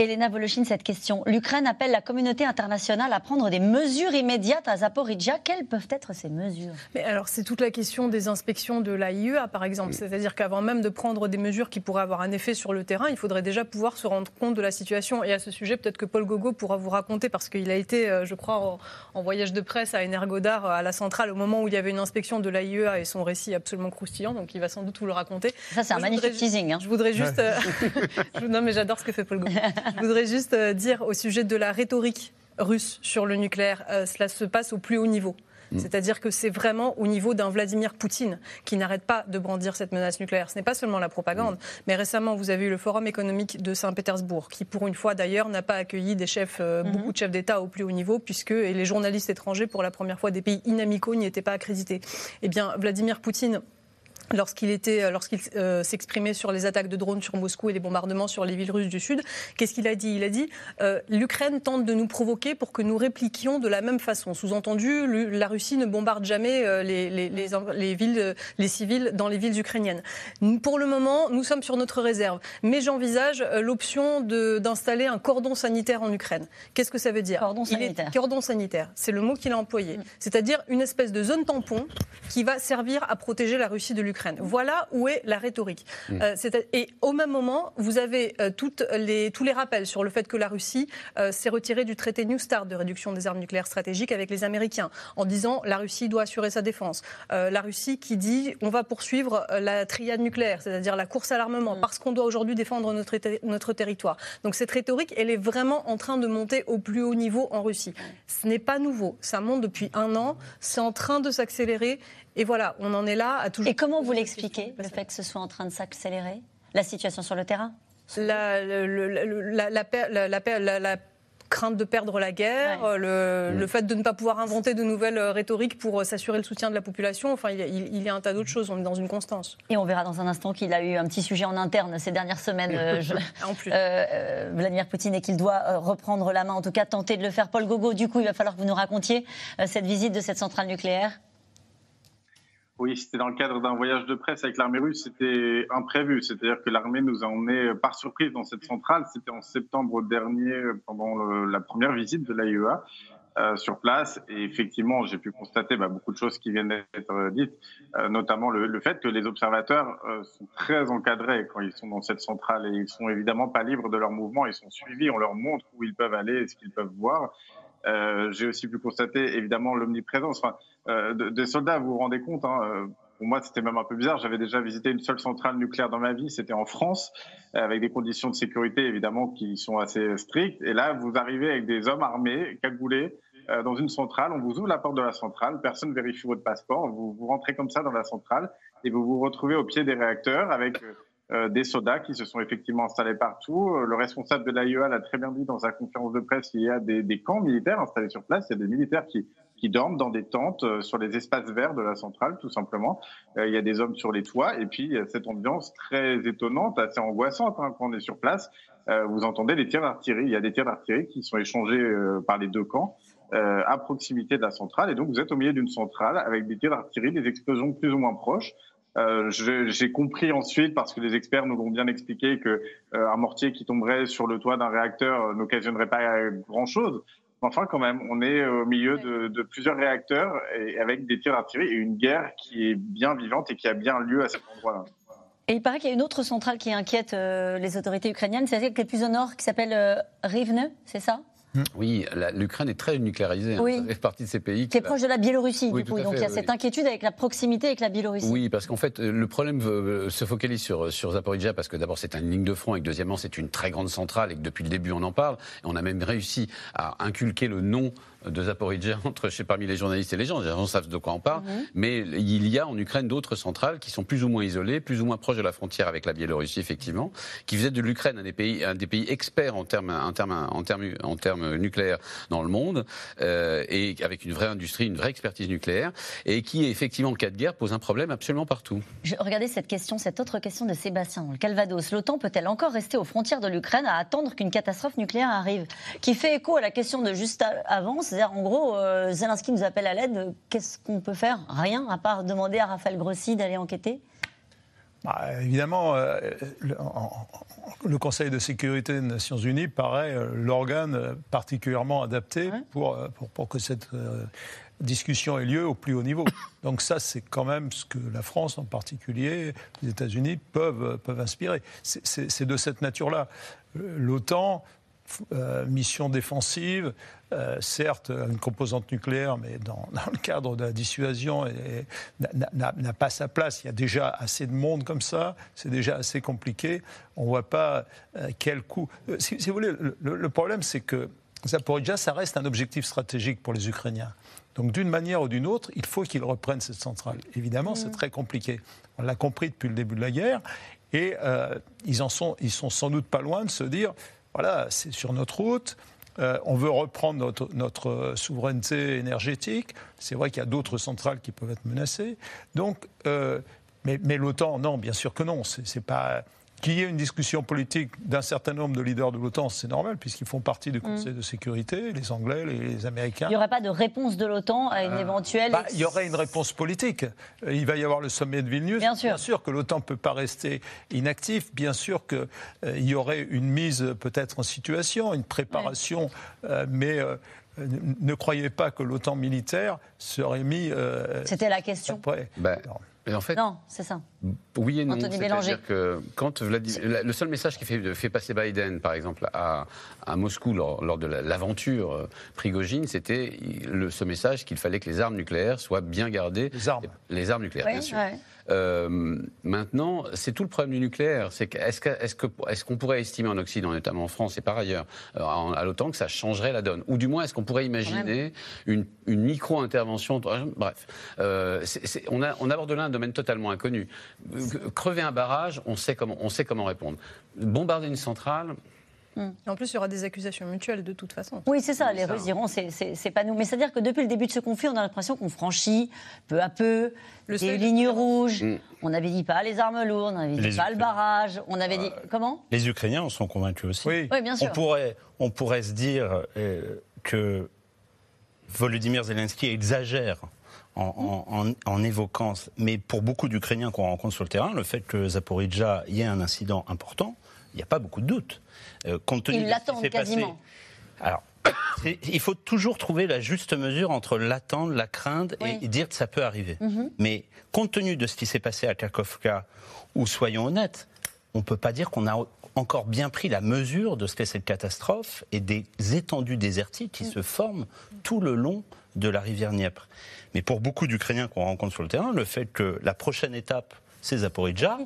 Speaker 1: Elena Voloshin, cette question. L'Ukraine appelle la communauté internationale à prendre des mesures immédiates à Zaporizhia. Quelles peuvent être ces mesures?
Speaker 5: Mais alors, c'est toute la question des inspections de l'AIEA, par exemple. C'est-à-dire qu'avant même de prendre des mesures qui pourraient avoir un effet sur le terrain, il faudrait déjà pouvoir se rendre compte de la situation. Et à ce sujet, peut-être que Paul Gogo pourra vous raconter, parce qu'il a été, euh, je crois, en, voyage de presse à Energodar, à la centrale, au moment où il y avait une inspection de l'AIEA et son récit absolument croustillant. Donc, il va sans doute vous le raconter.
Speaker 1: Ça, c'est un magnifique teasing. Hein.
Speaker 5: Je voudrais juste. Euh, non, mais j'adore ce que fait Paul Gogo. Je voudrais juste euh, dire au sujet de la rhétorique russe sur le nucléaire, euh, cela se passe au plus haut niveau. Mm. C'est-à-dire que c'est vraiment au niveau d'un Vladimir Poutine qui n'arrête pas de brandir cette menace nucléaire. Ce n'est pas seulement la propagande, mm. mais récemment, vous avez eu le Forum économique de Saint-Pétersbourg, qui pour une fois d'ailleurs n'a pas accueilli des chefs, euh, mm-hmm. beaucoup de chefs d'État au plus haut niveau, puisque et les journalistes étrangers, pour la première fois des pays inamicaux, n'y étaient pas accrédités. Eh bien, Vladimir Poutine lorsqu'il était, euh, lorsqu'il euh, s'exprimait sur les attaques de drones sur Moscou et les bombardements sur les villes russes du Sud, qu'est-ce qu'il a dit? Il a dit euh, l'Ukraine tente de nous provoquer pour que nous répliquions de la même façon. Sous-entendu, la Russie ne bombarde jamais les, les, les, les, villes, les civils dans les villes ukrainiennes. Pour le moment, nous sommes sur notre réserve, mais j'envisage l'option d'installer un cordon sanitaire en Ukraine. Qu'est-ce que ça veut dire?
Speaker 1: Cordon sanitaire.
Speaker 5: cordon sanitaire, c'est le mot qu'il a employé. Mm. C'est-à-dire une espèce de zone tampon qui va servir à protéger la Russie de l'Ukraine. Voilà où est la rhétorique. Mm. Euh, et au même moment, vous avez euh, toutes les, tous les rappels sur le fait que la Russie euh, s'est retirée du traité New START de réduction des armes nucléaires stratégiques avec les Américains, en disant la Russie doit assurer sa défense. la Russie qui dit on va poursuivre la triade nucléaire, c'est-à-dire la course à l'armement, mm. parce qu'on doit aujourd'hui défendre notre, notre territoire. Donc cette rhétorique, elle est vraiment en train de monter au plus haut niveau en Russie. Ce n'est pas nouveau, ça monte depuis un an, c'est en train de s'accélérer et voilà, on en est là à toujours.
Speaker 1: Et comment vous l'expliquez, le fait que ce soit en train de s'accélérer La situation sur le terrain?
Speaker 5: La, la, crainte de perdre la guerre, le, le, fait de ne pas pouvoir inventer de nouvelles euh, rhétoriques pour euh, s'assurer le soutien de la population. Enfin, il y, a, il y a un tas d'autres choses. On est dans une constance.
Speaker 1: Et on verra dans un instant qu'il a eu un petit sujet en interne ces dernières semaines, euh, en plus. Euh, Vladimir Poutine, et qu'il doit reprendre la main, en tout cas tenter de le faire. Paul Gogo, du coup, il va falloir que vous nous racontiez cette visite de cette centrale nucléaire.
Speaker 4: Oui, c'était dans le cadre d'un voyage de presse avec l'armée russe. C'était imprévu. C'est-à-dire que l'armée nous a emmenés par surprise dans cette centrale. C'était en septembre dernier, pendant la première visite de l'AIEA. Euh, sur place. Et effectivement, j'ai pu constater bah, beaucoup de choses qui viennent d'être dites, euh, notamment le, fait que les observateurs euh, sont très encadrés quand ils sont dans cette centrale et ils sont évidemment pas libres de leur mouvement. Ils sont suivis, on leur montre où ils peuvent aller et ce qu'ils peuvent voir. Euh, j'ai aussi pu constater évidemment l'omniprésence euh, des soldats. Vous vous rendez compte hein, euh, Pour moi, c'était même un peu bizarre. J'avais déjà visité une seule centrale nucléaire dans ma vie. C'était en France, avec des conditions de sécurité évidemment qui sont assez strictes. Et là, vous arrivez avec des hommes armés, cagoulés, dans une centrale. On vous ouvre la porte de la centrale. Personne vérifie votre passeport. Vous, rentrez comme ça dans la centrale et vous vous retrouvez au pied des réacteurs avec euh, des soldats qui se sont effectivement installés partout. Euh, le responsable de l'AIEA l'a très bien dit dans sa conférence de presse, il y a des, camps militaires installés sur place, il y a des militaires qui, qui dorment dans des tentes euh, sur les espaces verts de la centrale, tout simplement. il y a des hommes sur les toits, et puis a cette ambiance très étonnante, assez angoissante hein, quand on est sur place. vous entendez les tirs d'artillerie, il y a des tirs d'artillerie qui sont échangés par les deux camps. à proximité de la centrale. Et donc, vous êtes au milieu d'une centrale avec des tirs d'artillerie, des explosions plus ou moins proches. Euh, J'ai compris ensuite, parce que les experts nous l'ont bien expliqué, que euh, un mortier qui tomberait sur le toit d'un réacteur euh, n'occasionnerait pas grand-chose. Enfin, quand même, on est au milieu de, de plusieurs réacteurs et avec des tirs d'artillerie et une guerre qui est bien vivante et qui a bien lieu à cet endroit-là.
Speaker 1: Et il paraît qu'il y a une autre centrale qui inquiète euh, les autorités ukrainiennes, c'est celle qui est plus au nord, qui s'appelle Rivne, c'est ça?
Speaker 3: Oui, l'Ukraine est très nucléarisée. Hein. Ça fait partie de ces pays.
Speaker 1: Qui est proche de la Biélorussie, du coup. Donc il y a cette inquiétude avec la proximité avec la Biélorussie.
Speaker 3: Oui, parce qu'en fait, le problème se focalise sur, sur Zaporizhia, parce que d'abord, c'est une ligne de front, et que deuxièmement, c'est une très grande centrale, et que depuis le début, on en parle. Et on a même réussi à inculquer le nom de Zaporizhia entre chez parmi les journalistes et les gens. Les gens savent de quoi on parle. Mhm. Mais il y a en Ukraine d'autres centrales qui sont plus ou moins isolées, plus ou moins proches de la frontière avec la Biélorussie, effectivement, qui faisaient de l'Ukraine un des pays, un des pays experts en termes, en termes, en termes, en termes nucléaires dans le monde, euh, et avec une vraie industrie, une vraie expertise nucléaire, et qui, effectivement, en cas de guerre, pose un problème absolument partout.
Speaker 1: Je, regardez cette question, cette autre question de Sébastien dans le Calvados. L'OTAN peut-elle encore rester aux frontières de l'Ukraine à attendre qu'une catastrophe nucléaire arrive? Qui fait écho à la question de juste avant, c'est-à-dire en gros, euh, Zelensky nous appelle à l'aide. Qu'est-ce qu'on peut faire? Rien, à part demander à Raphaël Grossi d'aller enquêter?
Speaker 2: Bah, Évidemment, euh, le, Conseil de sécurité des Nations Unies paraît euh, l'organe particulièrement adapté pour, pour, pour, que cette discussion ait lieu au plus haut niveau. Donc ça, c'est quand même ce que la France en particulier, les États-Unis peuvent, peuvent inspirer. C'est de cette nature-là. L'OTAN, euh, mission défensive, euh, certes une composante nucléaire, mais dans, le cadre de la dissuasion, n'a pas sa place. Il y a déjà assez de monde comme ça, c'est déjà assez compliqué. On ne voit pas euh, quel coût. Si, vous voulez, le, problème, c'est que Zaporizhia, ça reste un objectif stratégique pour les Ukrainiens. Donc d'une manière ou d'une autre, il faut qu'ils reprennent cette centrale. Évidemment, c'est mmh. très compliqué. On l'a compris depuis le début de la guerre. Et ils en sont, ils sont sans doute pas loin de se dire voilà, c'est sur notre route. Euh, on veut reprendre notre, souveraineté énergétique. C'est vrai qu'il y a d'autres centrales qui peuvent être menacées. Donc, euh, mais, mais l'OTAN, non, bien sûr que non. C'est pas qu'il y ait une discussion politique d'un certain nombre de leaders de l'OTAN, c'est normal, puisqu'ils font partie du mm. Conseil de sécurité, les Anglais, les, Américains.
Speaker 1: Il n'y aurait pas de réponse de l'OTAN à une euh, éventuelle.
Speaker 2: Bah, il y aurait une réponse politique. Euh, il va y avoir le sommet de Vilnius.
Speaker 1: Bien sûr,
Speaker 2: bien sûr que l'OTAN ne peut pas rester inactif. Bien sûr qu'il euh, y aurait une mise peut-être en situation, une préparation, mais. ne croyez pas que l'OTAN militaire serait mis.
Speaker 1: C'était la question.
Speaker 2: Après.
Speaker 3: Ben, en fait,
Speaker 1: non, c'est ça.
Speaker 3: Oui et non. C'est-à-dire que quand le seul message qui fait, fait, passer Biden, par exemple, à, à Moscou lors, de l'aventure euh, Prigogine, c'était ce message qu'il fallait que les armes nucléaires soient bien gardées.
Speaker 2: Les armes.
Speaker 3: Les armes nucléaires, bien sûr. Euh, maintenant, c'est tout le problème du nucléaire. est-ce est-ce qu'on pourrait estimer en Occident, notamment en France et par ailleurs, euh, à l'OTAN, que ça changerait la donne? Ou du moins, est-ce qu'on pourrait imaginer une, micro-intervention Bref, euh, on, aborde là un domaine totalement inconnu. Crever un barrage, on sait comment, on sait comment répondre. Bombarder une centrale,
Speaker 5: en plus, il y aura des accusations mutuelles de toute façon.
Speaker 1: Oui, c'est ça. Les Russes diront c'est pas nous. Mais c'est-à-dire que depuis le début de ce conflit, on a l'impression qu'on franchit peu à peu le des lignes rouges. Mm. On avait dit pas les armes lourdes, on avait dit pas le barrage. On avait dit comment?
Speaker 6: Les Ukrainiens en sont convaincus aussi.
Speaker 1: Oui, bien sûr.
Speaker 6: On pourrait, on pourrait se dire euh, que Volodymyr Zelensky exagère en, en, évoquant, mais pour beaucoup d'Ukrainiens qu'on rencontre sur le terrain, le fait que Zaporizhia y ait un incident important, il n'y a pas beaucoup de doutes.
Speaker 1: Euh, Ils l'attendent quasiment.
Speaker 6: alors, il faut toujours trouver la juste mesure entre l'attendre, la crainte et, dire que ça peut arriver. Mhm. Mais compte tenu de ce qui s'est passé à Kakovka, où soyons honnêtes, on ne peut pas dire qu'on a encore bien pris la mesure de ce qu'est cette catastrophe et des étendues désertiques qui mm. se forment tout le long de la rivière Dniepr. Mais pour beaucoup d'Ukrainiens qu'on rencontre sur le terrain, le fait que la prochaine étape, c'est Zaporizhzhia,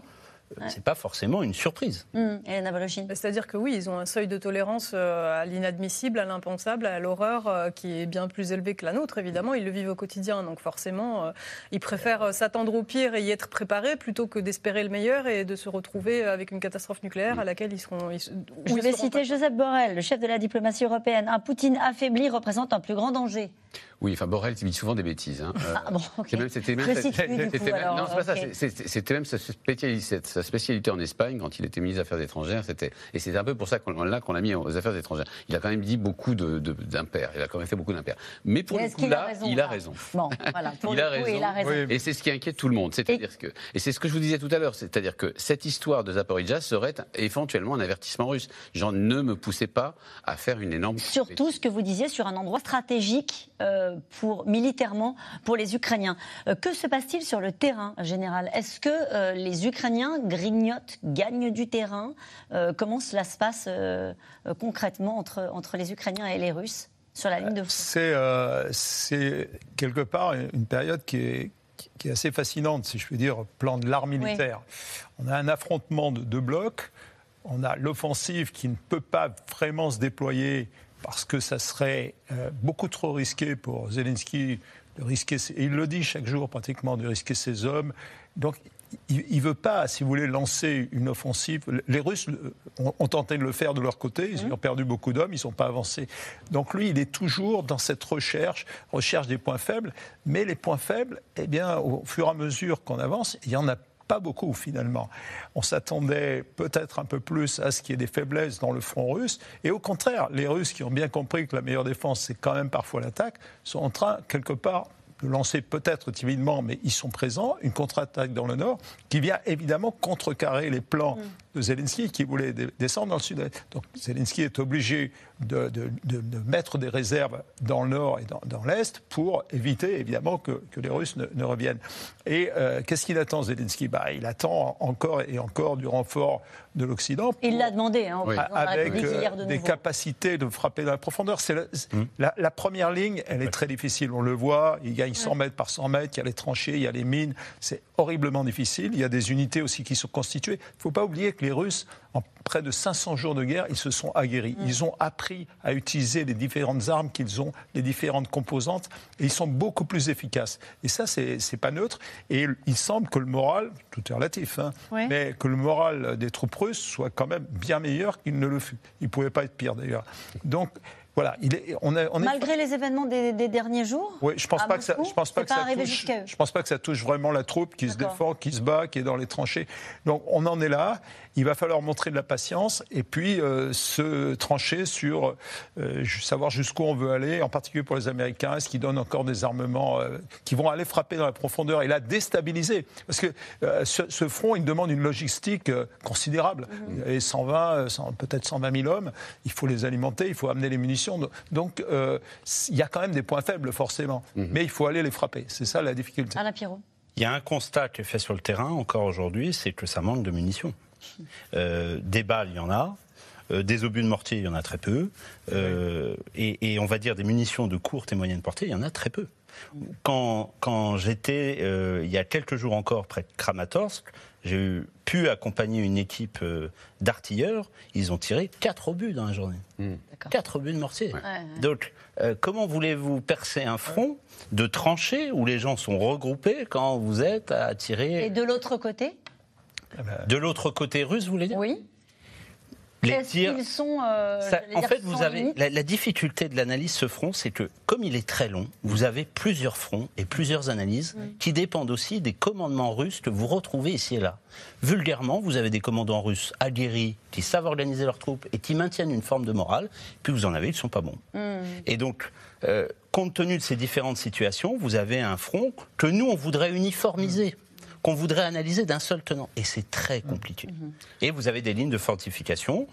Speaker 6: c'est pas forcément une surprise.
Speaker 1: Mmh.
Speaker 5: C'est-à-dire que oui, ils ont un seuil de tolérance euh, à l'inadmissible, à l'impensable, à l'horreur euh, qui est bien plus élevé que la nôtre. Évidemment, ils le vivent au quotidien, donc forcément, euh, ils préfèrent s'attendre au pire et y être préparés plutôt que d'espérer le meilleur et de se retrouver avec une catastrophe nucléaire à laquelle ils seront.
Speaker 1: Je vais citer Joseph Borrell, le chef de la diplomatie européenne. Un Poutine affaibli représente un plus grand danger
Speaker 3: Oui, enfin Borrell dit souvent des bêtises. Hein.
Speaker 1: Ah bon, C'était même,
Speaker 3: c'était même, sa spécialité, sa spécialité en Espagne quand il était ministre des Affaires étrangères. C'était et c'est un peu pour ça qu'on qu'on l'a mis aux Affaires étrangères. Il a quand même dit beaucoup de, d'impairs. Il a quand même fait beaucoup d'impairs. Mais pour le coup là, il a raison. Il, a raison. il, a raison. Et c'est ce qui inquiète tout le monde. C'est-à-dire que et c'est ce que je vous disais tout à l'heure. C'est-à-dire que cette histoire de Zaporizhia serait éventuellement un avertissement russe. Genre ne me poussez pas à faire une énorme.
Speaker 1: Surtout ce que vous disiez sur un endroit stratégique euh, pour, militairement pour les Ukrainiens. Euh, que se passe-t-il sur le terrain général? Est-ce que euh, les Ukrainiens grignotent, gagnent du terrain? Comment cela se passe concrètement entre, entre les Ukrainiens et les Russes sur la ligne de
Speaker 2: front? C'est quelque part une période qui est, qui est assez fascinante, si je puis dire, plan de l'art militaire. On a un affrontement de deux blocs. On a l'offensive qui ne peut pas vraiment se déployer parce que ça serait euh, beaucoup trop risqué pour Zelensky de risquer, et il le dit chaque jour pratiquement, de risquer ses hommes. Donc il ne veut pas, si vous voulez, lancer une offensive. Les Russes ont, tenté de le faire de leur côté, ils ont perdu beaucoup d'hommes, ils ne sont pas avancés. Donc lui, il est toujours dans cette recherche, recherche des points faibles, mais les points faibles, eh bien, au fur et à mesure qu'on avance, il y en a pas beaucoup finalement. On s'attendait peut-être un peu plus à ce qu'il y ait des faiblesses dans le front russe. Et au contraire, les Russes qui ont bien compris que la meilleure défense, c'est quand même parfois l'attaque, sont en train, quelque part, de lancer peut-être timidement, mais ils sont présents, une contre-attaque dans le nord qui vient évidemment contrecarrer les plans de Zelensky qui voulait descendre dans le sud. Donc Zelensky est obligé de, mettre des réserves dans le nord et dans, l'est pour éviter évidemment que, les Russes ne, reviennent. Et euh, qu'est-ce qu'il attend Zelensky? Bah, Il attend encore et encore du renfort de l'Occident.
Speaker 1: Il l'a demandé, hein,
Speaker 2: avec euh, des capacités de frapper dans la profondeur. C'est la, la, première ligne, elle est très difficile. On le voit, il gagne 100 mètres par 100 mètres, il y a les tranchées, il y a les mines. C'est horriblement difficile. Il y a des unités aussi qui sont constituées. Il ne faut pas oublier que les Russes, en près de 500 jours de guerre, ils se sont aguerris. Mm. Ils ont appris à utiliser les différentes armes qu'ils ont, les différentes composantes, et ils sont beaucoup plus efficaces. Et ça, c'est n'est pas neutre. Et il semble que le moral, tout est relatif, hein, mais que le moral des troupes russes soit quand même bien meilleur qu'il ne le fut. Il ne pouvait pas être pire d'ailleurs. Donc, voilà, il est, on
Speaker 1: on Malgré les événements des, derniers jours
Speaker 2: Oui, je pense pas que ça, je pense pas que ça touche, je pense pas que ça touche vraiment la troupe qui se défend, qui se bat, qui est dans les tranchées. Donc on en est là. Il va falloir montrer de la patience et puis euh, se trancher sur euh, savoir jusqu'où on veut aller, en particulier pour les Américains, est-ce qu'ils donnent encore des armements euh, qui vont aller frapper dans la profondeur et la déstabiliser? Parce que ce, front, il demande une logistique considérable. Il y a 120, peut-être 120 000 hommes, il faut les alimenter, il faut amener les munitions. Donc il y a quand même des points faibles, forcément. Mhm. Mais il faut aller les frapper. C'est ça la difficulté.
Speaker 1: Alain Pierrot.
Speaker 6: Il y a un constat qui est fait sur le terrain encore aujourd'hui, c'est que ça manque de munitions. Euh, des balles, il y en a. Euh, des obus de mortier, il y en a très peu. Euh, et, on va dire des munitions de courte et moyenne portée, il y en a très peu. Quand, quand j'étais, il y a quelques jours encore, près de Kramatorsk, j'ai pu accompagner une équipe d'artilleurs. Ils ont tiré quatre obus dans la journée. Hmm. Quatre obus de mortier. Donc, comment voulez-vous percer un front de tranchées où les gens sont regroupés quand vous êtes à tirer
Speaker 1: Et de l'autre côté.
Speaker 6: De l'autre côté russe, vous voulez dire?
Speaker 1: Oui. Les tirs. Sont, euh,
Speaker 6: en fait, vous avez la, difficulté de l'analyse ce front, c'est que comme il est très long, vous avez plusieurs fronts et plusieurs analyses qui dépendent aussi des commandements russes que vous retrouvez ici et là. Vulgairement, vous avez des commandants russes aguerris qui savent organiser leurs troupes et qui maintiennent une forme de morale. Puis vous en avez, ils ne sont pas bons. Hmm. Et donc, euh, compte tenu de ces différentes situations, vous avez un front que nous on voudrait uniformiser qu'on voudrait analyser d'un seul tenant. Et c'est très compliqué. Mm-hmm. Et vous avez des lignes de fortification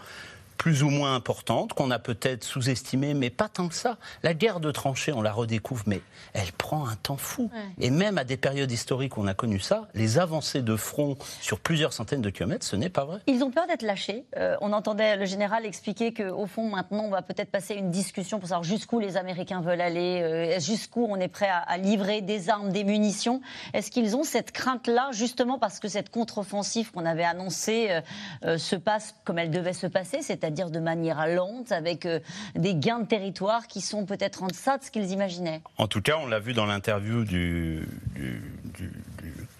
Speaker 6: plus ou moins importante, qu'on a peut-être sous-estimée, mais pas tant que ça. La guerre de tranchées, on la redécouvre, mais elle prend un temps fou. Et même à des périodes historiques où on a connu ça, les avancées de front sur plusieurs centaines de kilomètres, ce n'est pas vrai.
Speaker 1: Ils ont peur d'être lâchés. Euh, on entendait le général expliquer qu'au fond, maintenant, on va peut-être passer une discussion pour savoir jusqu'où les Américains veulent aller, euh, jusqu'où on est prêt à, livrer des armes, des munitions. Est-ce qu'ils ont cette crainte-là, justement parce que cette contre-offensive qu'on avait annoncée euh, se passe comme elle devait se passer, c'est-à-dire dire de manière lente, avec euh, des gains de territoire qui sont peut-être en deçà de ce qu'ils imaginaient.
Speaker 6: En tout cas, on l'a vu dans l'interview du,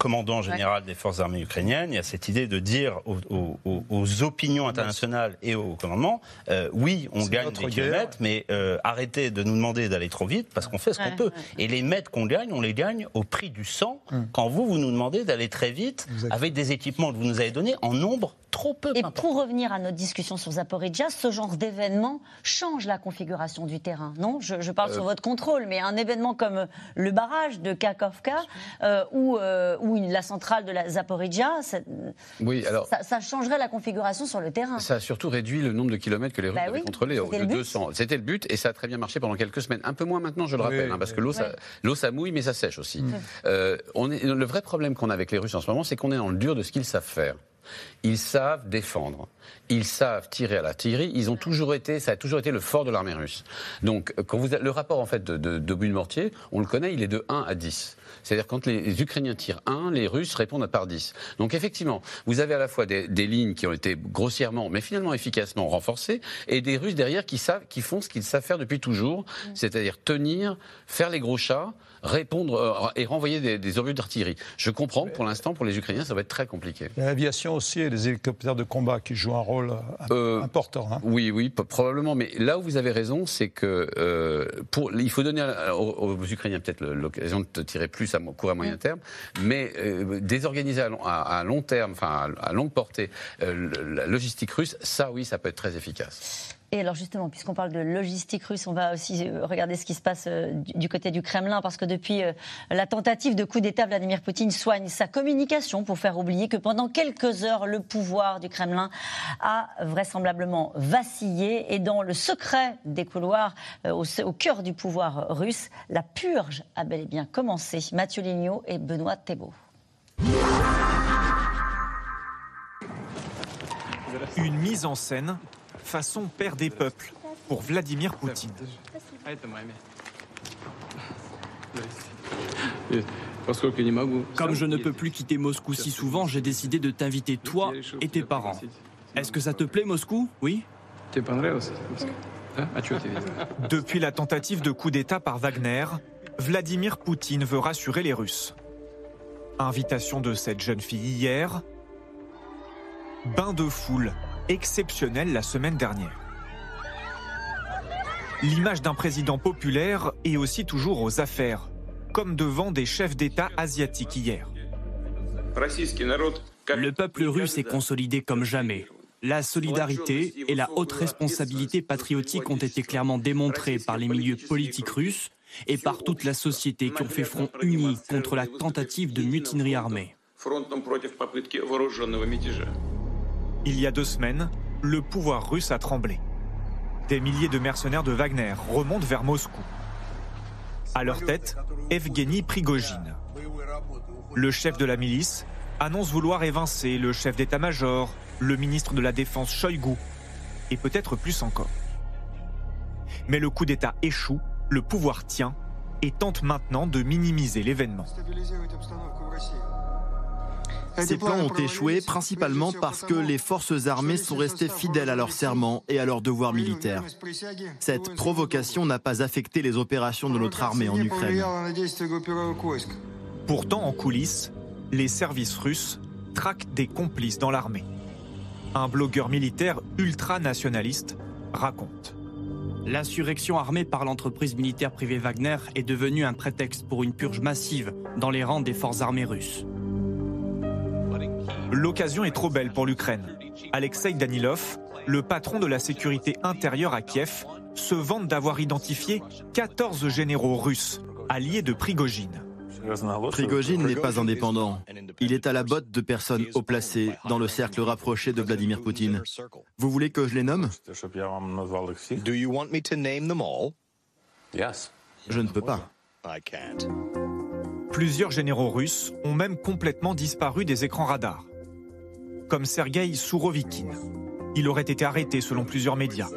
Speaker 6: commandant général des forces armées ukrainiennes, il y a cette idée de dire aux, opinions internationales et au commandement, euh, oui, on gagne des kilomètres, mais euh, arrêtez de nous demander d'aller trop vite parce qu'on fait ce qu'on peut. Et les mètres qu'on gagne, on les gagne au prix du sang. Hum. Quand vous, vous nous demandez d'aller très vite avec des équipements que vous nous avez donnés en nombre trop peu.
Speaker 1: Et pour revenir à notre discussion sur Zaporizhia, ce genre d'événement change la configuration du terrain, non? Je, parle euh. sur votre contrôle, mais un événement comme le barrage de Kakovka ou, ou la centrale de la Zaporizhia, ça, oui, alors, ça, changerait la configuration sur le terrain.
Speaker 3: Ça a surtout réduit le nombre de kilomètres que les Russes bah avaient contrôlés de 200. C'était le but et ça a très bien marché pendant quelques semaines. Un peu moins maintenant, je le rappelle, hein, parce que l'eau, ça, ça, mouille, mais ça sèche aussi. Euh, on est, le vrai problème qu'on a avec les Russes en ce moment, c'est qu'on est dans le dur de ce qu'ils savent faire. Ils savent défendre. Ils savent tirer à l'artillerie. Ils ont toujours été, ça a toujours été le fort de l'armée russe. Donc, quand vous, le rapport en fait de, de, de but de mortier, on le connaît, il est de 1 à 10. C'est-à-dire quand les Ukrainiens tirent 1, les Russes répondent à par 10. Donc effectivement, vous avez à la fois des, lignes qui ont été grossièrement, mais finalement efficacement renforcées, et des Russes derrière qui, savent, qui font ce qu'ils savent faire depuis toujours, mm. c'est-à-dire tenir, faire les gros chats, répondre euh, et renvoyer des, des obus d'artillerie. Je comprends que pour l'instant, pour les Ukrainiens, ça va être très compliqué.
Speaker 2: L'aviation aussi et les hélicoptères de combat qui jouent un rôle euh, euh, important. Hein.
Speaker 3: Oui, oui, probablement. Mais là où vous avez raison, c'est que pour, il faut donner aux, Ukrainiens peut-être l'occasion de tirer plus à court à moyen terme, mais désorganiser à, long terme, enfin à longue portée, la logistique russe, ça oui, ça peut être très efficace.
Speaker 1: Et alors justement, puisqu'on parle de logistique russe, on va aussi euh, regarder ce qui se passe euh, du côté du Kremlin, parce que depuis euh, la tentative de coup d'État, Vladimir Poutine soigne sa communication pour faire oublier que pendant quelques heures, le pouvoir du Kremlin a vraisemblablement vacillé. Et dans le secret des couloirs, au, cœur du pouvoir russe, la purge a bel et bien commencé. Mathieu Lignot et Benoît Thébault.
Speaker 8: Une mise en scène façon père des peuples pour Vladimir Poutine.
Speaker 11: Comme je ne peux plus quitter Moscou si souvent, j'ai décidé de t'inviter toi et tes parents. Est-ce que ça te plaît Moscou? Oui?
Speaker 8: Depuis la tentative de coup d'État par Wagner, Vladimir Poutine veut rassurer les Russes. Invitation de cette jeune fille hier, bain de foule exceptionnel la semaine dernière. L'image d'un président populaire est aussi toujours aux affaires, comme devant des chefs d'État asiatiques hier.
Speaker 11: Le peuple russe est consolidé comme jamais. La solidarité et la haute responsabilité patriotique ont été clairement démontrées par les milieux politiques russes et par toute la société qui ont fait front uni contre la tentative de mutinerie armée.
Speaker 8: Il y a deux semaines, le pouvoir russe a tremblé. Des milliers de mercenaires de Wagner remontent vers Moscou. À leur tête, Evgeny Prigogine. Le chef de la milice annonce vouloir évincer le chef d'état-major, le ministre de la Défense Shoigu, et peut-être plus encore. Mais le coup d'État échoue, le pouvoir tient, et tente maintenant de minimiser l'événement.
Speaker 9: Ces plans ont échoué principalement parce que les forces armées sont restées fidèles à leur serment et à leurs devoirs militaires. Cette provocation n'a pas affecté les opérations de notre armée en Ukraine.
Speaker 8: Pourtant, en coulisses, les services russes traquent des complices dans l'armée. Un blogueur militaire ultra-nationaliste raconte.
Speaker 11: L'insurrection armée par l'entreprise militaire privée Wagner est devenue un prétexte pour une purge massive dans les rangs des forces armées russes.
Speaker 8: L'occasion est trop belle pour l'Ukraine. Alexei Danilov, le patron de la sécurité intérieure à Kiev, se vante d'avoir identifié 14 généraux russes, alliés de Prigogine.
Speaker 9: Prigogine n'est pas indépendant. Il est à la botte de personnes haut placées dans le cercle rapproché de Vladimir Poutine. Vous voulez que je les nomme? Je ne peux pas.
Speaker 8: Plusieurs généraux russes ont même complètement disparu des écrans radars comme Sergei Sourovikine. Il aurait été arrêté selon plusieurs médias.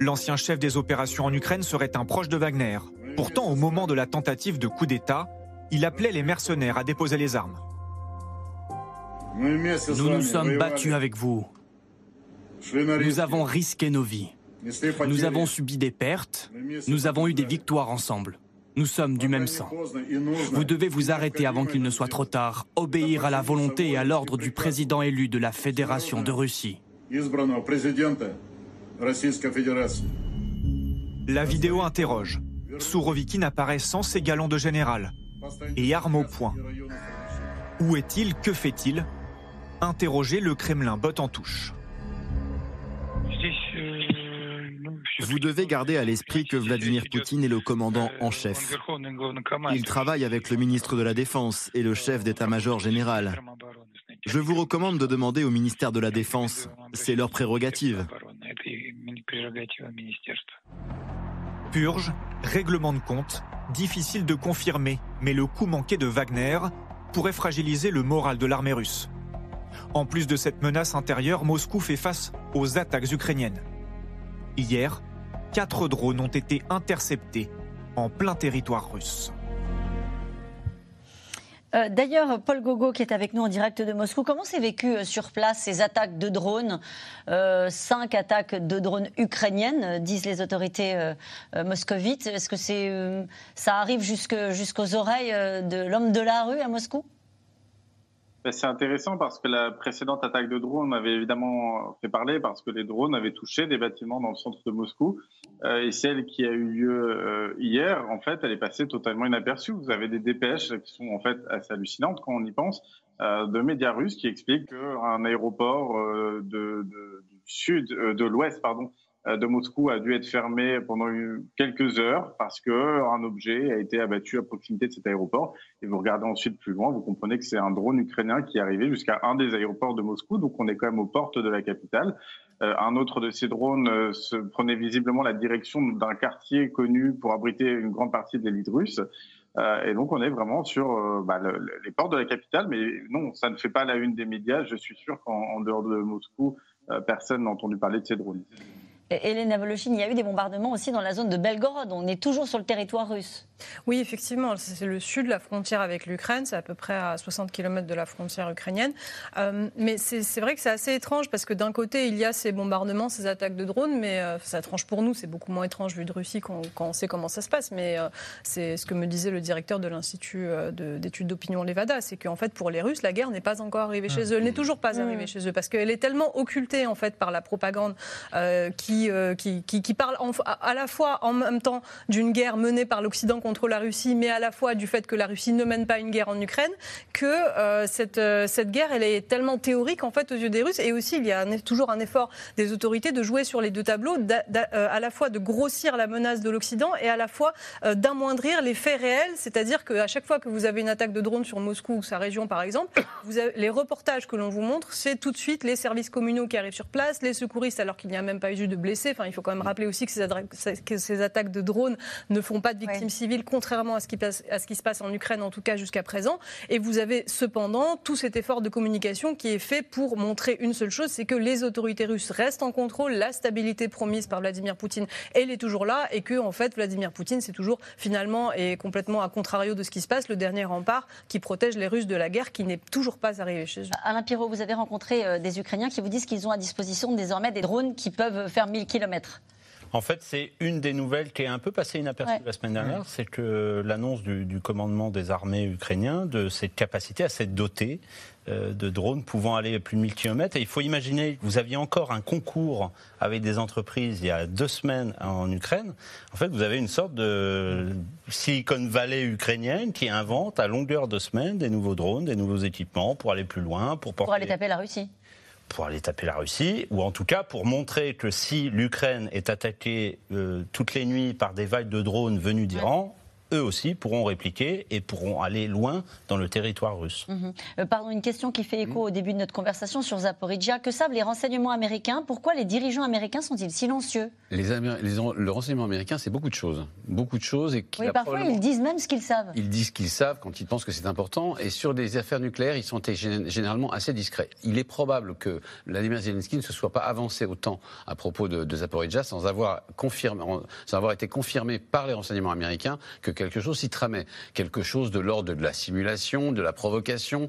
Speaker 8: L'ancien chef des opérations en Ukraine serait un proche de Wagner. Pourtant, au moment de la tentative de coup d'État, il appelait les mercenaires à déposer les armes.
Speaker 11: Nous nous sommes battus avec vous. Nous avons risqué nos vies. Nous avons subi des pertes. Nous avons eu des victoires ensemble. Nous sommes du même sang. Vous devez vous arrêter avant qu'il ne soit trop tard, obéir à la volonté et à l'ordre du président élu de la Fédération de Russie.
Speaker 8: La vidéo interroge. Sourovikine apparaît sans ses galons de général et arme au poing. Où est-il? Que fait-il? Interroger le Kremlin botte en touche.
Speaker 9: Vous devez garder à l'esprit que Vladimir Poutine est le commandant en chef. Il travaille avec le ministre de la Défense et le chef d'état-major général. Je vous recommande de demander au ministère de la Défense. C'est leur prérogative.
Speaker 8: Purge, règlement de compte, difficile de confirmer, mais le coup manqué de Wagner pourrait fragiliser le moral de l'armée russe. En plus de cette menace intérieure, Moscou fait face aux attaques ukrainiennes. Hier, quatre drones ont été interceptés en plein territoire russe.
Speaker 1: Euh, d'ailleurs, Paul Gogo, qui est avec nous en direct de Moscou, comment s'est vécu euh, sur place ces attaques de drones euh, Cinq attaques de drones ukrainiennes, disent les autorités moscovites? Est-ce que ça arrive jusqu'aux oreilles de l'homme de la rue à Moscou?
Speaker 4: C'est intéressant parce que la précédente attaque de drones avait évidemment fait parler parce que les drones avaient touché des bâtiments dans le centre de Moscou. Euh, et celle qui a eu lieu euh, hier, en fait, elle est passée totalement inaperçue. Vous avez des dépêches qui sont en fait assez hallucinantes quand on y pense, euh, de médias russes qui expliquent qu'un aéroport de, de, du sud, de l'ouest, pardon, de Moscou a dû être fermé pendant quelques heures parce qu'un objet a été abattu à proximité de cet aéroport. Et vous regardez ensuite plus loin, vous comprenez que c'est un drone ukrainien qui est arrivé jusqu'à un des aéroports de Moscou. Donc on est quand même aux portes de la capitale. un autre de ces drones se prenait visiblement la direction d'un quartier connu pour abriter une grande partie de l'élite russe. Euh, et donc, on est vraiment sur euh, bah, les portes de la capitale. Mais non, ça ne fait pas la une des médias. Je suis sûr qu'en dehors de Moscou, euh, personne n'a entendu parler de ces drones.
Speaker 1: Hélène Voloshin, il y a eu des bombardements aussi dans la zone de Belgorod. On est toujours sur le territoire russe.
Speaker 5: Oui, effectivement, c'est le sud de la frontière avec l'Ukraine, c'est à peu près à 60 km de la frontière ukrainienne. Euh, mais c'est vrai que c'est assez étrange parce que d'un côté, il y a ces bombardements, ces attaques de drones, mais euh, c'est étrange pour nous, c'est beaucoup moins étrange vu de Russie quand, on sait comment ça se passe. Mais euh, c'est ce que me disait le directeur de l'Institut d'études d'opinion Levada, c'est qu'en fait, pour les Russes, la guerre n'est pas encore arrivée chez eux, elle n'est toujours pas arrivée chez eux parce qu'elle est tellement occultée en fait par la propagande qui, qui, qui, parle à la fois en même temps d'une guerre menée par l'Occident contre la Russie, mais à la fois du fait que la Russie ne mène pas une guerre en Ukraine, que euh, cette, euh, cette guerre, elle est tellement théorique en fait aux yeux des Russes. Et aussi, il y a toujours un effort des autorités de jouer sur les deux tableaux, euh, à la fois de grossir la menace de l'Occident et à la fois d'amoindrir les faits réels. C'est-à-dire qu'à chaque fois que vous avez une attaque de drone sur Moscou ou sa région, par exemple, les reportages que l'on vous montre, c'est tout de suite les services communaux qui arrivent sur place, les secouristes alors qu'il n'y a même pas eu de blessés. Enfin, il faut quand même rappeler aussi que ces, que ces attaques de drones ne font pas de victimes civiles, contrairement à ce, qui passe, à ce qui se passe en Ukraine, en tout cas jusqu'à présent. Et vous avez cependant tout cet effort de communication qui est fait pour montrer une seule chose, c'est que les autorités russes restent en contrôle, la stabilité promise par Vladimir Poutine, elle est toujours là, et que en fait Vladimir Poutine, c'est toujours finalement et complètement à contrario de ce qui se passe, le dernier rempart qui protège les Russes de la guerre qui n'est toujours pas arrivé chez eux.
Speaker 1: Alain Pirot, vous avez rencontré euh, des Ukrainiens qui vous disent qu'ils ont à disposition désormais des drones qui peuvent faire 1000 km.
Speaker 6: En fait, c'est une des nouvelles qui est un peu passée inaperçue la semaine dernière, c'est que l'annonce du, commandement des armées ukrainiens de cette capacité à s'être doté euh, de drones pouvant aller à plus de 1000 km. Et il faut imaginer que vous aviez encore un concours avec des entreprises il y a deux semaines en Ukraine. En fait, vous avez une sorte de Silicon Valley ukrainienne qui invente à longueur de semaine des nouveaux drones, des nouveaux équipements pour aller plus loin, pour
Speaker 1: porter... Pour aller taper la Russie
Speaker 6: pour aller taper la Russie, ou en tout cas pour montrer que si l'Ukraine est attaquée euh, toutes les nuits par des vagues de drones venus d'Iran, eux aussi pourront répliquer et pourront aller loin dans le territoire russe.
Speaker 1: Mhm. Euh, pardon, une question qui fait écho au début de notre conversation sur Zaporizhia. Que savent les renseignements américains? Pourquoi les dirigeants américains sont-ils silencieux?
Speaker 3: Les, Le renseignement américain, c'est beaucoup de choses. Beaucoup de choses. Et
Speaker 1: oui, parfois, ils disent même ce qu'ils savent.
Speaker 3: Ils disent ce qu'ils savent quand ils pensent que c'est important. Et sur des affaires nucléaires, ils sont généralement assez discrets. Il est probable que Vladimir Zelensky ne se soit pas avancé autant à propos de, de Zaporizhia sans avoir, confirmé, sans avoir été confirmé par les renseignements américains que quelque chose s'y tramait. Quelque chose de l'ordre de la simulation, de la provocation,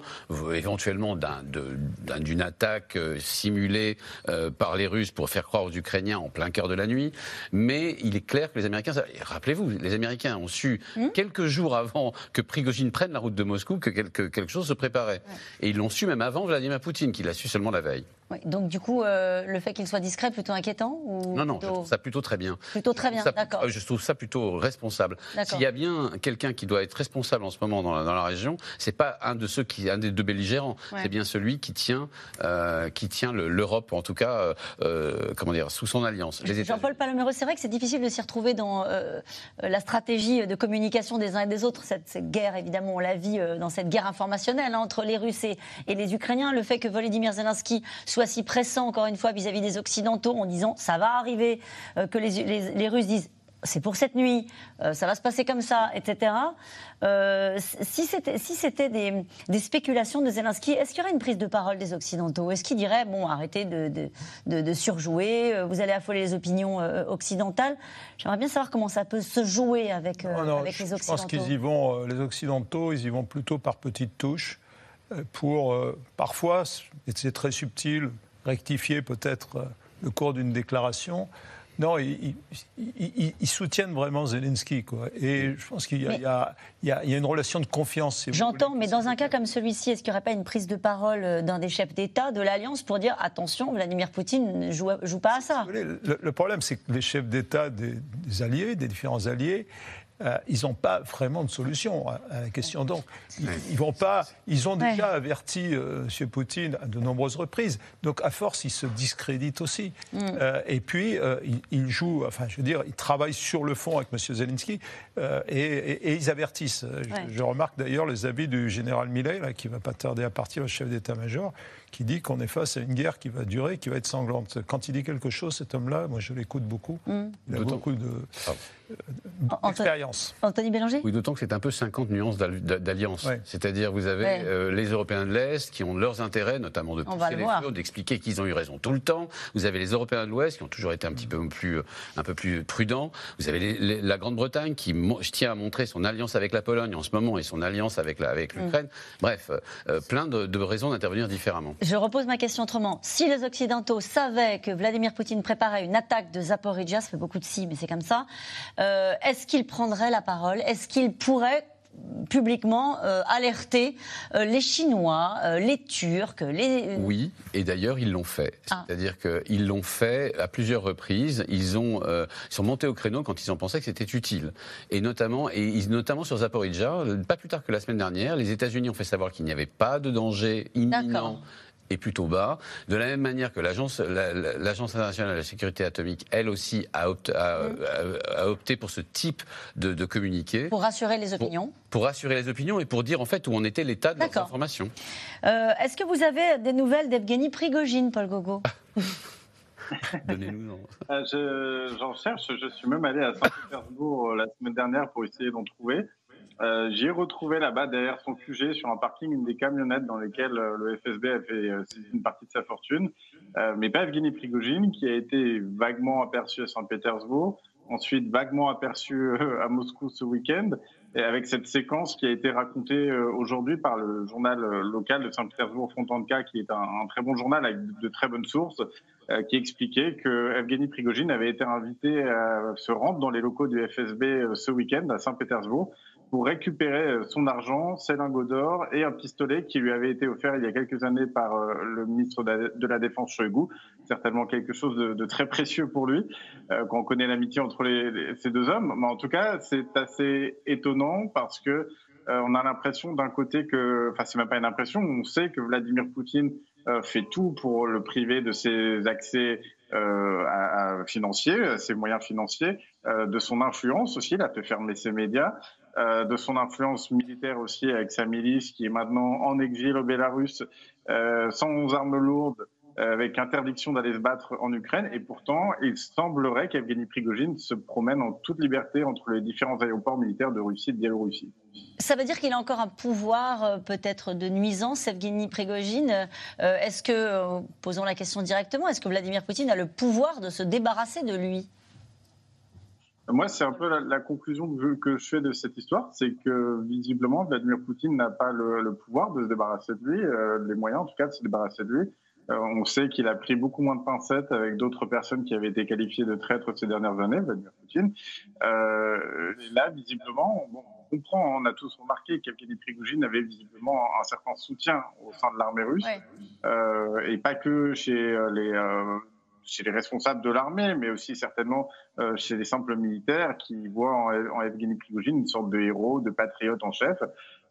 Speaker 3: éventuellement d'une attaque euh, simulée euh, par les Russes pour faire croire aux Ukrainiens en plein cœur de la nuit. Mais il est clair que les Américains, rappelez-vous, les Américains ont su hmm quelques jours avant que Prigozhin prenne la route de Moscou que quelque, quelque chose se préparait. Et ils l'ont su même avant Vladimir Poutine, qui l'a su seulement la veille
Speaker 1: donc du coup, euh, le fait qu'il soit discret plutôt inquiétant ou
Speaker 3: Non, non, je trouve ça plutôt très bien.
Speaker 1: Plutôt très bien, d'accord.
Speaker 3: Je trouve ça plutôt responsable. S'il y a bien quelqu'un qui doit être responsable en ce moment dans la, dans la région, c'est pas un de ceux qui, un des deux belligérants, c'est bien celui qui tient, euh, qui tient l'Europe, en tout cas, euh, euh, comment dire, sous son alliance.
Speaker 1: Jean-Paul Palomero, c'est vrai que c'est difficile de s'y retrouver dans euh, la stratégie de communication des uns et des autres. Cette, cette guerre, évidemment, on la vit dans cette guerre informationnelle hein, entre les Russes et, et, les Ukrainiens. Le fait que Volodymyr Zelensky soit si pressant, encore une fois, vis-à-vis des Occidentaux, en disant ça va arriver, euh, que les, les, Russes disent c'est pour cette nuit, euh, ça va se passer comme ça, etc. Euh, si c'était si des, des, spéculations de Zelensky, est-ce qu'il y aurait une prise de parole des Occidentaux? Est-ce qu'il dirait, bon, arrêtez de, de, de, surjouer, vous allez affoler les opinions occidentales? J'aimerais bien savoir comment ça peut se jouer avec, avec les Occidentaux. Je
Speaker 2: pense qu'ils y vont, les Occidentaux, ils y vont plutôt par petites touches, pour parfois, et c'est très subtil, rectifier peut-être euh, le cours d'une déclaration. Non, ils, soutiennent vraiment Zelensky. Quoi. Et je pense qu'il y, y, a une relation de confiance.
Speaker 1: J'entends, mais dans un cas comme celui-ci, est-ce qu'il n'y aurait pas une prise de parole euh, d'un des chefs d'État de l'Alliance pour dire attention, Vladimir Poutine ne joue, joue pas à ça
Speaker 2: le, problème, c'est que les chefs d'État des, alliés, des différents alliés, euh, ils n'ont pas vraiment de solution à, la question. Donc, ils, vont pas. Ils ont déjà averti euh, M. Poutine à de nombreuses reprises. Donc, à force, ils se discréditent aussi. Mm. Euh, et puis, ils, jouent. Enfin, je veux dire, ils travaillent sur le fond avec M. Zelensky et, ils avertissent. Je, remarque d'ailleurs les avis du général Millet, là, qui va pas tarder à partir, le chef d'état-major, qui dit qu'on est face à une guerre qui va durer, qui va être sanglante. Quand il dit quelque chose, cet homme-là, moi je l'écoute beaucoup. Mm. Il a beaucoup de. Ah. Expérience.
Speaker 1: Anthony Bélanger?
Speaker 3: Oui, d'autant que c'est un peu 50 nuances d'alliance. C'est-à-dire, vous avez euh, les Européens de l'Est qui ont leurs intérêts, notamment de pousser les d'expliquer qu'ils ont eu raison tout le temps. Vous avez les Européens de l'Ouest qui ont toujours été un petit peu plus, un peu plus prudents. Vous avez la Grande-Bretagne qui tient à montrer son alliance avec la Pologne en ce moment et son alliance avec mm. l'Ukraine. Bref, euh, plein de, raisons d'intervenir différemment.
Speaker 1: Je repose ma question autrement. Si les Occidentaux savaient que Vladimir Poutine préparait une attaque de Zaporizhia, ça fait beaucoup de si, mais c'est comme ça, euh, est-ce qu'il prendrait la parole? Est-ce qu'il pourrait publiquement euh, alerter euh, les Chinois, les Turcs, les...
Speaker 3: Oui, et d'ailleurs ils l'ont fait. Ah. C'est-à-dire qu'ils l'ont fait à plusieurs reprises. Ils, ont, sont montés au créneau quand ils ont pensé que c'était utile. Et notamment, et notamment sur Zaporizhia, pas plus tard que la semaine dernière, les États-Unis ont fait savoir qu'il n'y avait pas de danger imminent est plutôt bas. De la même manière que l'Agence internationale de la sécurité atomique, elle aussi, a, opté, pour ce type de, communiqué.
Speaker 1: Pour rassurer les opinions
Speaker 3: pour, rassurer les opinions et pour dire en fait où en était l'état de l'information.
Speaker 1: Euh, est-ce que vous avez des nouvelles d'Evgeny Prigogine, Paul Gogo?
Speaker 3: Donnez-nous.
Speaker 4: Euh, j'en cherche. Je suis même allé à Saint-Pétersbourg euh, la semaine dernière pour essayer d'en trouver. Euh, j'ai retrouvé là-bas, derrière son QG, sur un parking, une des camionnettes dans lesquelles euh, le FSB a fait euh, une partie de sa fortune, mais pas Evgeny Prigogine, qui a été vaguement aperçu à Saint-Pétersbourg, ensuite vaguement aperçu à Moscou ce week-end, et avec cette séquence qui a été racontée aujourd'hui par le journal local de Saint-Pétersbourg, Fontanka, qui est un, très bon journal avec de, très bonnes sources, qui expliquait que Evgeny Prigogine avait été invité à se rendre dans les locaux du FSB ce week-end à Saint-Pétersbourg pour récupérer euh, son argent, ses lingots d'or et un pistolet qui lui avait été offert il y a quelques années par euh, le ministre de la Défense Shoigu. Certainement quelque chose de, très précieux pour lui, euh, quand on connaît l'amitié entre ces deux hommes. Mais en tout cas, c'est assez étonnant parce que on a l'impression d'un côté que, enfin c'est même pas une impression, on sait que Vladimir Poutine fait tout pour le priver de ses accès financiers, ses moyens financiers, de son influence aussi. Il a fait fermer ses médias. Euh, de son influence militaire aussi avec sa milice qui est maintenant en exil au Bélarus, euh, sans armes lourdes, euh, avec interdiction d'aller se battre en Ukraine. Et pourtant, il semblerait qu'Evgeny Prigogine se promène en toute liberté entre les différents aéroports militaires de Russie et de Biélorussie.
Speaker 1: Ça veut dire qu'il a encore un pouvoir peut-être de nuisance, Evgeny Prigogine. est-ce que, posons la question directement, est-ce que Vladimir Poutine a le pouvoir de se débarrasser de lui?
Speaker 4: Moi, c'est un peu la, conclusion que je fais de cette histoire, c'est que visiblement, Vladimir Poutine n'a pas le, pouvoir de se débarrasser de lui, euh, les moyens en tout cas de se débarrasser de lui. Euh, on sait qu'il a pris beaucoup moins de pincettes avec d'autres personnes qui avaient été qualifiées de traîtres ces dernières années, Vladimir Poutine. Euh, là, visiblement, on comprend, on a tous remarqué qu'Evgeny Prigogine avait visiblement un certain soutien au sein de l'armée russe, et pas que chez les chez les responsables de l'armée, mais aussi certainement euh, chez les simples militaires qui voient en, en Evgeny Prigogine une sorte de héros, de patriote en chef.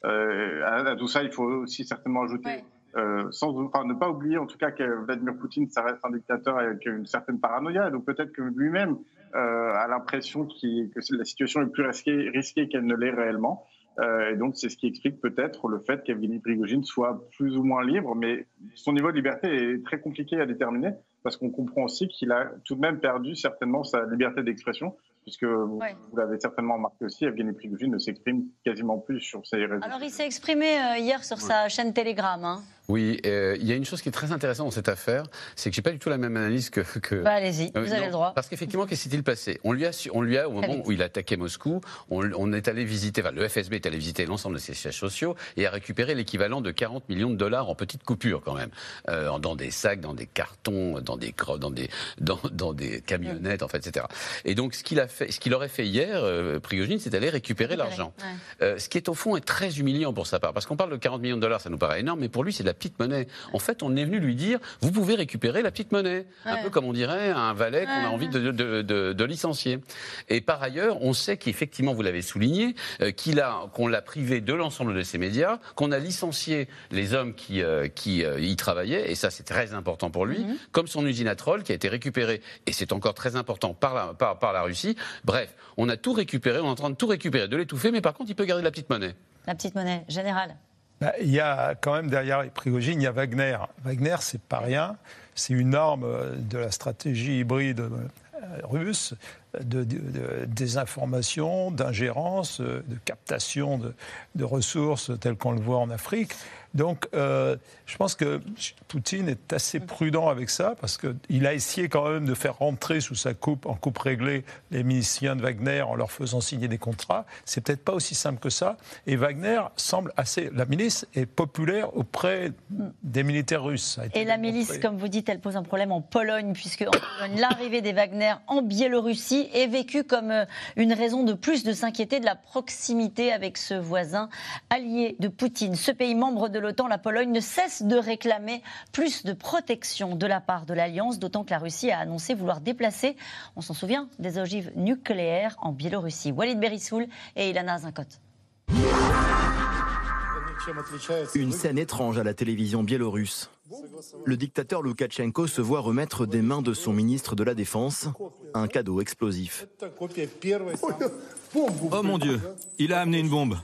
Speaker 4: Euh, à, tout ça, il faut aussi certainement ajouter, euh, sans enfin, ne pas oublier en tout cas que Vladimir Poutine, ça reste un dictateur avec une certaine paranoïa, donc peut-être que lui-même a l'impression que la situation est plus risquée, risquée qu'elle ne l'est réellement. et donc, c'est ce qui explique peut-être le fait qu'Evgeny Prigogine soit plus ou moins libre, mais son niveau de liberté est très compliqué à déterminer parce qu'on comprend aussi qu'il a tout de même perdu certainement sa liberté d'expression, puisque vous, l'avez certainement remarqué aussi, Evgeny Prigogine ne s'exprime quasiment plus sur ses réseaux.
Speaker 1: Alors il s'est exprimé euh, hier sur sa chaîne Telegram. Hein.
Speaker 3: Oui, euh, il y a une chose qui est très intéressante dans cette affaire, c'est que j'ai pas du tout la même analyse que. que...
Speaker 1: Bah, allez-y, euh, vous avez le droit.
Speaker 3: Parce qu'effectivement, qu'est-ce qui s'est-il passé? On lui a, on lui a au moment où il attaquait Moscou, on, est allé visiter, enfin, le FSB est allé visiter l'ensemble de ses sièges sociaux et a récupéré l'équivalent de 40 millions de dollars en petites coupures quand même, euh, dans des sacs, dans des cartons, dans des dans des dans, dans des camionnettes, en fait, etc. Et donc, ce qu'il a fait, ce qu'il aurait fait hier, Prigogine, c'est d'aller récupérer l'argent. ce qui est au fond est très humiliant pour sa part, parce qu'on parle de 40 millions de dollars, ça nous paraît énorme, mais pour lui, c'est de la petite monnaie. En fait, on est venu lui dire, vous pouvez récupérer la petite monnaie. Un peu comme on dirait un valet qu'on a envie de, de, licencier. Et par ailleurs, on sait qu'effectivement, vous l'avez souligné, euh, qu'il a, qu'on l'a privé de l'ensemble de ses médias, qu'on a licencié les hommes qui, euh, qui euh, y travaillaient, et ça c'est très important pour lui, mhm. comme son usine à troll qui a été récupérée, et c'est encore très important par la, par, par la Russie. Bref, on a tout récupéré, on est en train de tout récupérer, de l'étouffer, mais par contre, il peut garder la petite monnaie.
Speaker 1: La petite monnaie générale.
Speaker 2: Bah, il y a quand même derrière Prigogine, il y a Wagner. Wagner, c'est pas rien. C'est une arme de la stratégie hybride russe de, désinformation, d'ingérence, de captation de, ressources telles qu'on le voit en Afrique. Donc, euh, je pense que Poutine est assez prudent avec ça, parce qu'il a essayé quand même de faire rentrer sous sa coupe, en coupe réglée, les miliciens de Wagner en leur faisant signer des contrats. C'est peut-être pas aussi simple que ça. Et Wagner semble assez. La milice est populaire auprès des militaires russes.
Speaker 1: Et la milice, comme vous dites, elle pose un problème en Pologne, puisque l'arrivée des Wagner en Biélorussie est vécue comme euh, une raison de plus de s'inquiéter de la proximité avec ce voisin allié de Poutine. Ce pays membre de de l'OTAN, la Pologne ne cesse de réclamer plus de protection de la part de l'Alliance, d'autant que la Russie a annoncé vouloir déplacer, on s'en souvient, des ogives nucléaires en Biélorussie. Walid Berissoul et Ilana Zinkot.
Speaker 9: Une scène étrange à la télévision biélorusse. Le dictateur Loukachenko se voit remettre des mains de son ministre de la Défense un cadeau explosif.
Speaker 12: Oh mon Dieu, il a amené une bombe.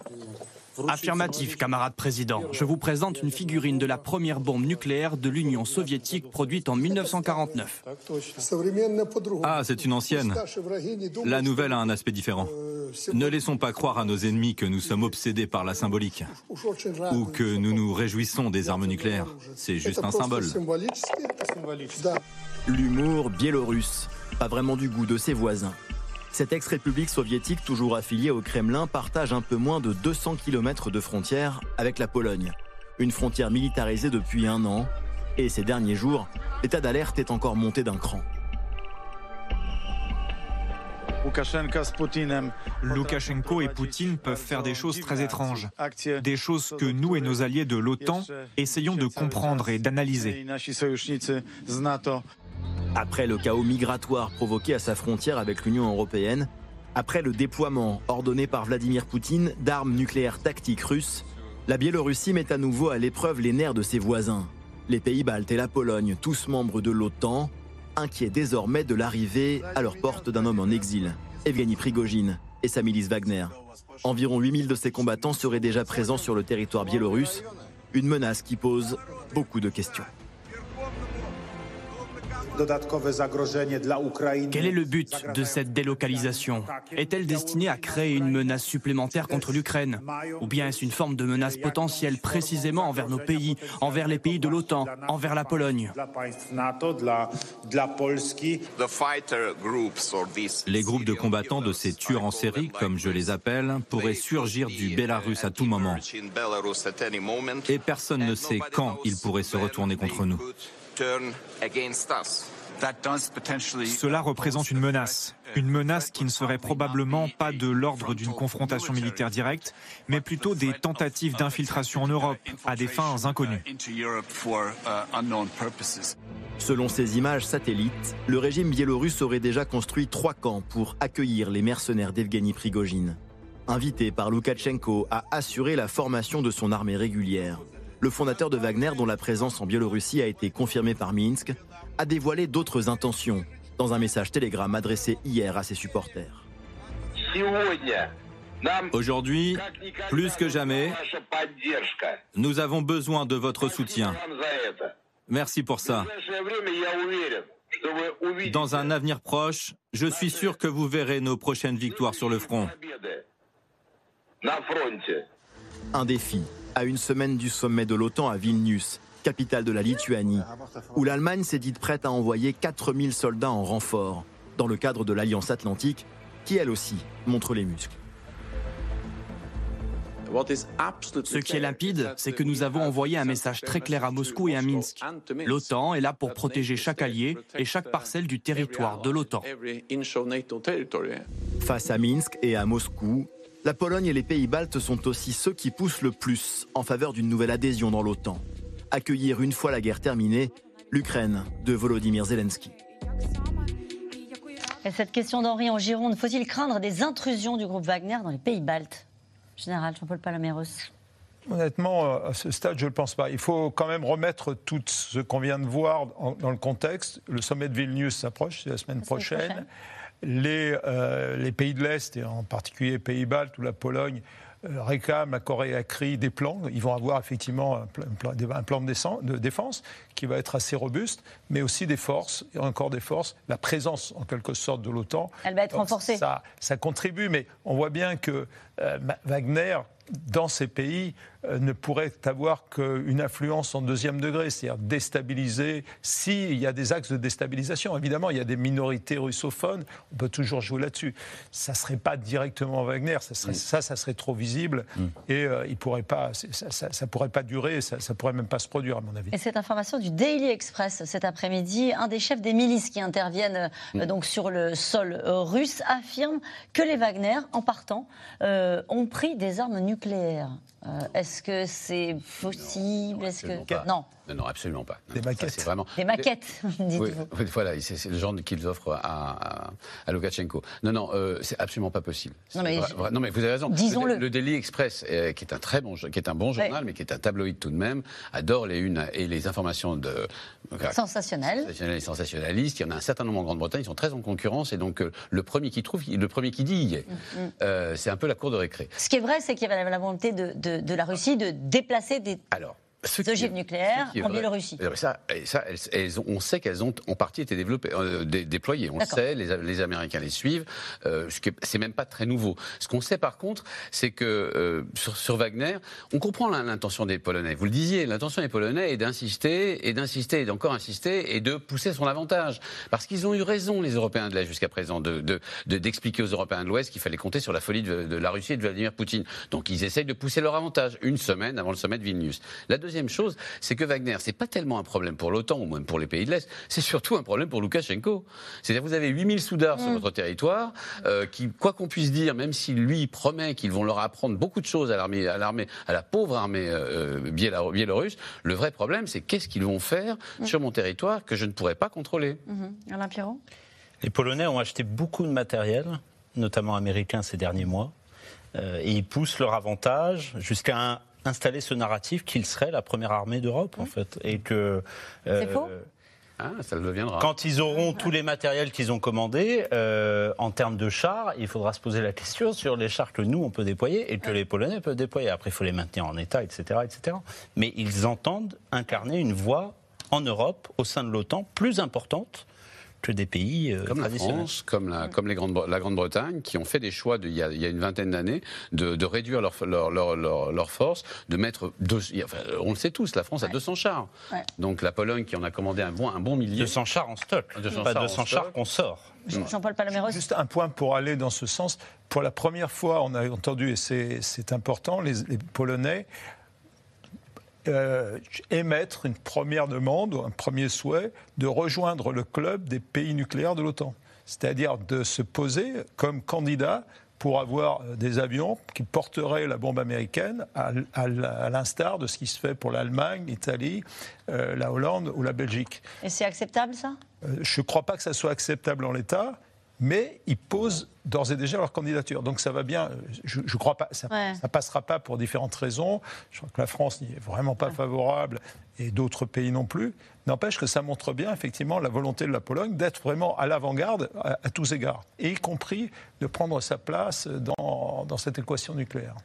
Speaker 11: Affirmatif, camarade président. Je vous présente une figurine de la première bombe nucléaire de l'Union soviétique produite en 1949.
Speaker 12: Ah, c'est une ancienne. La nouvelle a un aspect différent. Ne laissons pas croire à nos ennemis que nous sommes obsédés par la symbolique ou que nous nous réjouissons des armes nucléaires. C'est juste un symbole.
Speaker 9: L'humour biélorusse, pas vraiment du goût de ses voisins. Cette ex-république soviétique, toujours affiliée au Kremlin, partage un peu moins de 200 km de frontière avec la Pologne. Une frontière militarisée depuis un an. Et ces derniers jours, l'état d'alerte est encore monté d'un cran.
Speaker 8: Loukachenko et Poutine peuvent faire des choses très étranges, des choses que nous et nos alliés de l'OTAN essayons de comprendre et d'analyser.
Speaker 9: Après le chaos migratoire provoqué à sa frontière avec l'Union européenne, après le déploiement ordonné par Vladimir Poutine d'armes nucléaires tactiques russes, la Biélorussie met à nouveau à l'épreuve les nerfs de ses voisins. Les pays baltes et la Pologne, tous membres de l'OTAN, inquiets désormais de l'arrivée à leur porte d'un homme en exil, Evgeny Prigogine et sa milice Wagner. Environ 8000 de ses combattants seraient déjà présents sur le territoire biélorusse, une menace qui pose beaucoup de questions.
Speaker 11: Quel est le but de cette délocalisation? Est-elle destinée à créer une menace supplémentaire contre l'Ukraine? Ou bien est-ce une forme de menace potentielle précisément envers nos pays, envers les pays de l'OTAN, envers la Pologne?
Speaker 12: Les groupes de combattants de ces tueurs en série, comme je les appelle, pourraient surgir du Bélarus à tout moment. Et personne ne sait quand ils pourraient se retourner contre nous.
Speaker 8: Cela représente une menace. Une menace qui ne serait probablement pas de l'ordre d'une confrontation militaire directe, mais plutôt des tentatives d'infiltration en Europe à des fins inconnues.
Speaker 9: Selon ces images satellites, le régime biélorusse aurait déjà construit trois camps pour accueillir les mercenaires d'Evgeny Prigogine. Invité par Loukachenko à assurer la formation de son armée régulière, le fondateur de Wagner, dont la présence en Biélorussie a été confirmée par Minsk, a dévoilé d'autres intentions dans un message télégramme adressé hier à ses supporters.
Speaker 12: Aujourd'hui, plus que jamais, nous avons besoin de votre soutien. Merci pour ça. Dans un avenir proche, je suis sûr que vous verrez nos prochaines victoires sur le front.
Speaker 9: Un défi à une semaine du sommet de l'OTAN à Vilnius, capitale de la Lituanie, où l'Allemagne s'est dite prête à envoyer 4000 soldats en renfort, dans le cadre de l'Alliance Atlantique, qui elle aussi montre les muscles.
Speaker 11: Ce qui est limpide, c'est que nous avons envoyé un message très clair à Moscou et à Minsk. L'OTAN est là pour protéger chaque allié et chaque parcelle du territoire de l'OTAN.
Speaker 9: Face à Minsk et à Moscou, la Pologne et les pays baltes sont aussi ceux qui poussent le plus en faveur d'une nouvelle adhésion dans l'OTAN. accueillir une fois la guerre terminée l'Ukraine de Volodymyr Zelensky.
Speaker 1: Et cette question d'Henri en Gironde, faut-il craindre des intrusions du groupe Wagner dans les pays baltes? Général Jean-Paul Palaméros.
Speaker 2: Honnêtement, euh, à ce stade, je ne le pense pas. Il faut quand même remettre tout ce qu'on vient de voir dans le contexte. Le sommet de Vilnius s'approche, c'est la semaine prochaine. Les, euh, les, pays de l'Est, et en particulier les pays baltes ou la Pologne, euh, réclament, la Corée a créé des plans. Ils vont avoir effectivement un plan, un plan de, défense qui va être assez robuste, mais aussi des forces, et encore des forces, la présence en quelque sorte de l'OTAN.
Speaker 1: Elle va être renforcée.
Speaker 2: Ça, ça, contribue, mais on voit bien que Wagner dans ces pays euh, ne pourrait avoir qu'une influence en deuxième degré, c'est-à-dire déstabiliser s'il y a des axes de déstabilisation. Évidemment, il y a des minorités russophones, on peut toujours jouer là-dessus. Ça ne serait pas directement Wagner, ça, serait, mm. ça, ça serait trop visible mm. et euh, il pourrait pas, ça ne pourrait pas durer, ça ne pourrait même pas se produire, à mon avis.
Speaker 1: Et cette information du Daily Express cet après-midi, un des chefs des milices qui interviennent euh, mm. donc sur le sol russe affirme que les Wagner, en partant, ont pris des armes nucléaires. Est-ce que c'est possible? Est-ce que
Speaker 3: non non, absolument pas.
Speaker 2: des maquettes.
Speaker 3: vraiment...
Speaker 1: Des maquettes, dites-vous.
Speaker 3: Oui, voilà, c'est le genre qu'ils offrent à, à, Loukachenko. Non, non, euh, c'est absolument pas possible. Non mais, non mais, vous avez raison.
Speaker 1: Disons-le.
Speaker 3: Le, Daily Express, euh, qui est un très bon, qui est un bon journal, mais qui est un tabloïd tout de même, adore les unes et les informations de
Speaker 1: sensationnelles,
Speaker 3: sensationnelles et sensationnalistes. Il y en a un certain nombre en Grande-Bretagne, ils sont très en concurrence, et donc euh, le premier qui trouve, le premier qui dit, y est. Mm, mm. c'est un peu la cour de récré.
Speaker 1: Ce qui est vrai, c'est qu'il y avait la volonté de, de, de la Russie de déplacer des.
Speaker 3: Alors
Speaker 1: ogives nucléaires en Biélorussie.
Speaker 3: Ça, ça elles, on sait qu'elles ont en partie été développées, euh, déployées. On le sait, les, les, Américains les suivent. Euh, c'est même pas très nouveau. Ce qu'on sait par contre, c'est que euh, sur, sur, Wagner, on comprend l'intention des Polonais. Vous le disiez, l'intention des Polonais est d'insister et d'insister et d'encore insister et de pousser son avantage. Parce qu'ils ont eu raison, les Européens de l'Est jusqu'à présent, d'expliquer de, de, aux Européens de l'Ouest qu'il fallait compter sur la folie de, de, la Russie et de Vladimir Poutine. Donc ils essayent de pousser leur avantage une semaine avant le sommet de Vilnius. La deuxième deuxième chose, c'est que Wagner, c'est pas tellement un problème pour l'OTAN ou même pour les pays de l'Est, c'est surtout un problème pour Loukachenko. C'est-à-dire vous avez 8000 soudards sur mm. votre territoire, euh, qui, quoi qu'on puisse dire, même si lui promet qu'ils vont leur apprendre beaucoup de choses à l'armée, à l'armée, à la pauvre armée euh, biélorusse, le vrai problème, c'est qu'est-ce qu'ils vont faire mm. sur mon territoire que je ne pourrais pas contrôler.
Speaker 1: Mm-hmm. Alain Pierrot
Speaker 6: Les Polonais ont acheté beaucoup de matériel, notamment américain, ces derniers mois. Euh, et ils poussent leur avantage jusqu'à un, installer ce narratif qu'il serait la première armée d'Europe, en fait. Et que.
Speaker 1: Euh, C'est faux
Speaker 3: ah, ça le deviendra.
Speaker 6: Quand ils auront tous les matériels qu'ils ont commandés, euh, en termes de chars, il faudra se poser la question sur les chars que nous, on peut déployer et que les Polonais peuvent déployer. Après, il faut les maintenir en état, etc., etc. Mais ils entendent incarner une voie en Europe, au sein de l'OTAN, plus importante des pays euh,
Speaker 3: comme la France, comme la, comme les Grandes, la Grande-Bretagne, qui ont fait des choix de, il, y a, il, y a, une vingtaine d'années de, de, réduire leur, leur, leur, leur, force, de mettre, deux, enfin, on le sait tous, la France a 200 chars. Donc la Pologne qui en a commandé un bon, un bon millier.
Speaker 6: 200 chars en stock, 200 pas 200 chars qu'on sort.
Speaker 1: Jean-Paul Palaméros.
Speaker 2: Juste un point pour aller dans ce sens. Pour la première fois, on a entendu, et c'est important, les, les Polonais euh, émettre une première demande, un premier souhait de rejoindre le club des pays nucléaires de l'OTAN. C'est-à-dire de se poser comme candidat pour avoir euh, des avions qui porteraient la bombe américaine à, l'instar de ce qui se fait pour l'Allemagne, l'Italie, euh, la Hollande ou la Belgique.
Speaker 1: Et c'est acceptable ça?
Speaker 2: Je ne crois pas que ça soit acceptable en l'état mais ils posent d'ores et déjà leur candidature. Donc ça va bien. Je ne crois pas. Ça ne passera pas pour différentes raisons. Je crois que la France n'y est vraiment pas favorable et d'autres pays non plus. N'empêche que ça montre bien effectivement la volonté de la Pologne d'être vraiment à l'avant-garde à, tous égards, et y compris de prendre sa place dans, dans cette équation nucléaire.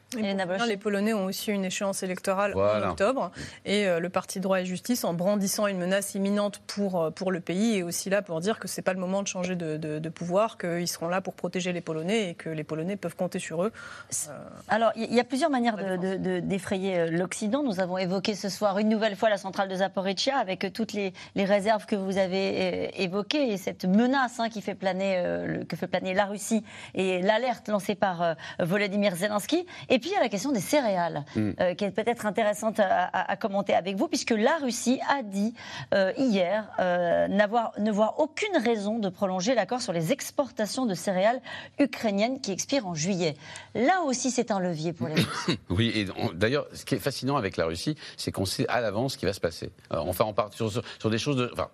Speaker 5: les Polonais ont aussi une échéance électorale en octobre, et euh, le Parti droit et justice, en brandissant une menace imminente pour, euh, pour le pays, est aussi là pour dire que ce n'est pas le moment de changer de, de, pouvoir, qu'ils seront là pour protéger les Polonais et que les Polonais peuvent compter sur eux.
Speaker 1: Euh, Alors, il y a plusieurs manières d'effrayer l'Occident. Nous avons évoqué ce soir une nouvelle fois la centrale de Zaporizhia avec toutes les, réserves que vous avez euh, évoquées et cette menace hein, qui fait planer, euh, que fait planer la Russie et l'alerte lancée par euh, Volodymyr Zelensky. Et puis il y a la question des céréales mm. qui est peut-être intéressante à, commenter avec vous puisque la Russie a dit hier n'avoir ne voir aucune raison de prolonger l'accord sur les exportations de céréales ukrainienne qui expire en juillet. Là aussi, c'est un levier pour les Russes.
Speaker 3: oui, et d'ailleurs, ce qui est fascinant avec la Russie, c'est qu'on sait à l'avance ce qui va se passer. enfin, on part sur, sur, des choses de. Enfin,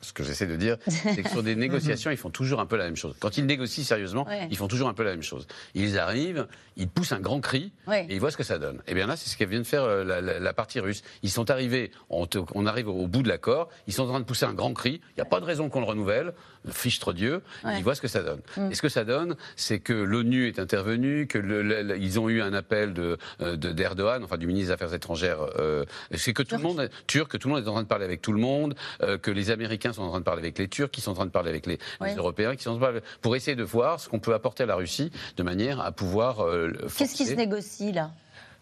Speaker 3: ce que j'essaie de dire, c'est que sur des négociations, ils font toujours un peu la même chose. Quand ils négocient sérieusement, ils font toujours un peu la même chose. Ils arrivent, ils poussent un grand cri et ils voient ce que ça donne. Et bien là, c'est ce qu'elle vient de faire euh, la, partie russe. Ils sont arrivés, on, arrive au bout de l'accord, ils sont en train de pousser un grand cri. Il n'y a pas de raison qu'on le renouvelle. Fichtre Dieu, ils voient ce que ça donne. Mm. Et ce que ça donne, c'est que l'ONU est intervenue, que ils ont eu un appel de euh, d'Erdogan, enfin du ministre des Affaires étrangères. Euh, c'est que tout le monde, turc, que tout le monde est en train de parler avec tout le monde, que les Américains sont en train de parler avec les Turcs, qui sont en train de parler avec les, Européens, qui sont en train de pour essayer de voir ce qu'on peut apporter à la Russie de manière à pouvoir. Euh,
Speaker 1: Qu'est-ce qui se négocie là?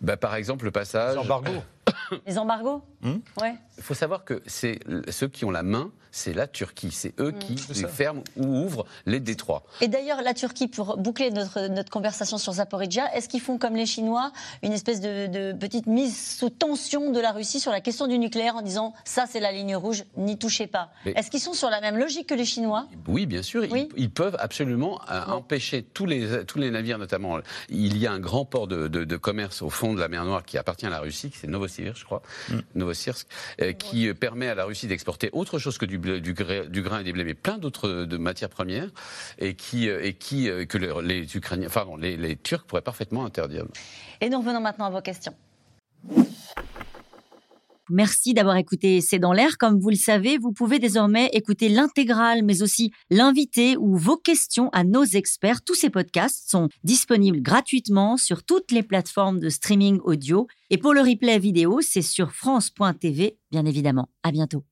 Speaker 3: Bah, Par exemple, le passage.
Speaker 2: Les embargos.
Speaker 1: les embargos?
Speaker 3: Hmm? Ouais. Il faut savoir que c'est ceux qui ont la main c'est la Turquie. C'est eux mm. qui ferment ou ouvrent les détroits.
Speaker 1: Et d'ailleurs, la Turquie, pour boucler notre, notre conversation sur Zaporizhia, est-ce qu'ils font comme les Chinois une espèce de, petite mise sous tension de la Russie sur la question du nucléaire en disant ça, c'est la ligne rouge, n'y touchez pas Est-ce qu'ils sont sur la même logique que les Chinois?
Speaker 3: Oui, bien sûr. Ils, peuvent absolument euh, empêcher tous les, tous les navires, notamment. Il y a un grand port de, commerce au fond de la mer Noire qui appartient à la Russie, c'est Novosibirsk, je crois, mm. Novosibirsk, euh, qui permet à la Russie d'exporter autre chose que du du, grain et des blés, mais plein d'autres euh, de matières premières, et qui, euh, et qui euh, que les, Ukrainiens, pardon, les, les Turcs pourraient parfaitement interdire.
Speaker 1: Et nous revenons maintenant à vos questions. Merci d'avoir écouté C'est dans l'air. Comme vous le savez, vous pouvez désormais écouter l'intégrale, mais aussi l'invité ou vos questions à nos experts. Tous ces podcasts sont disponibles gratuitement sur toutes les plateformes de streaming audio. Et pour le replay vidéo, c'est sur France.tv, bien évidemment. À bientôt.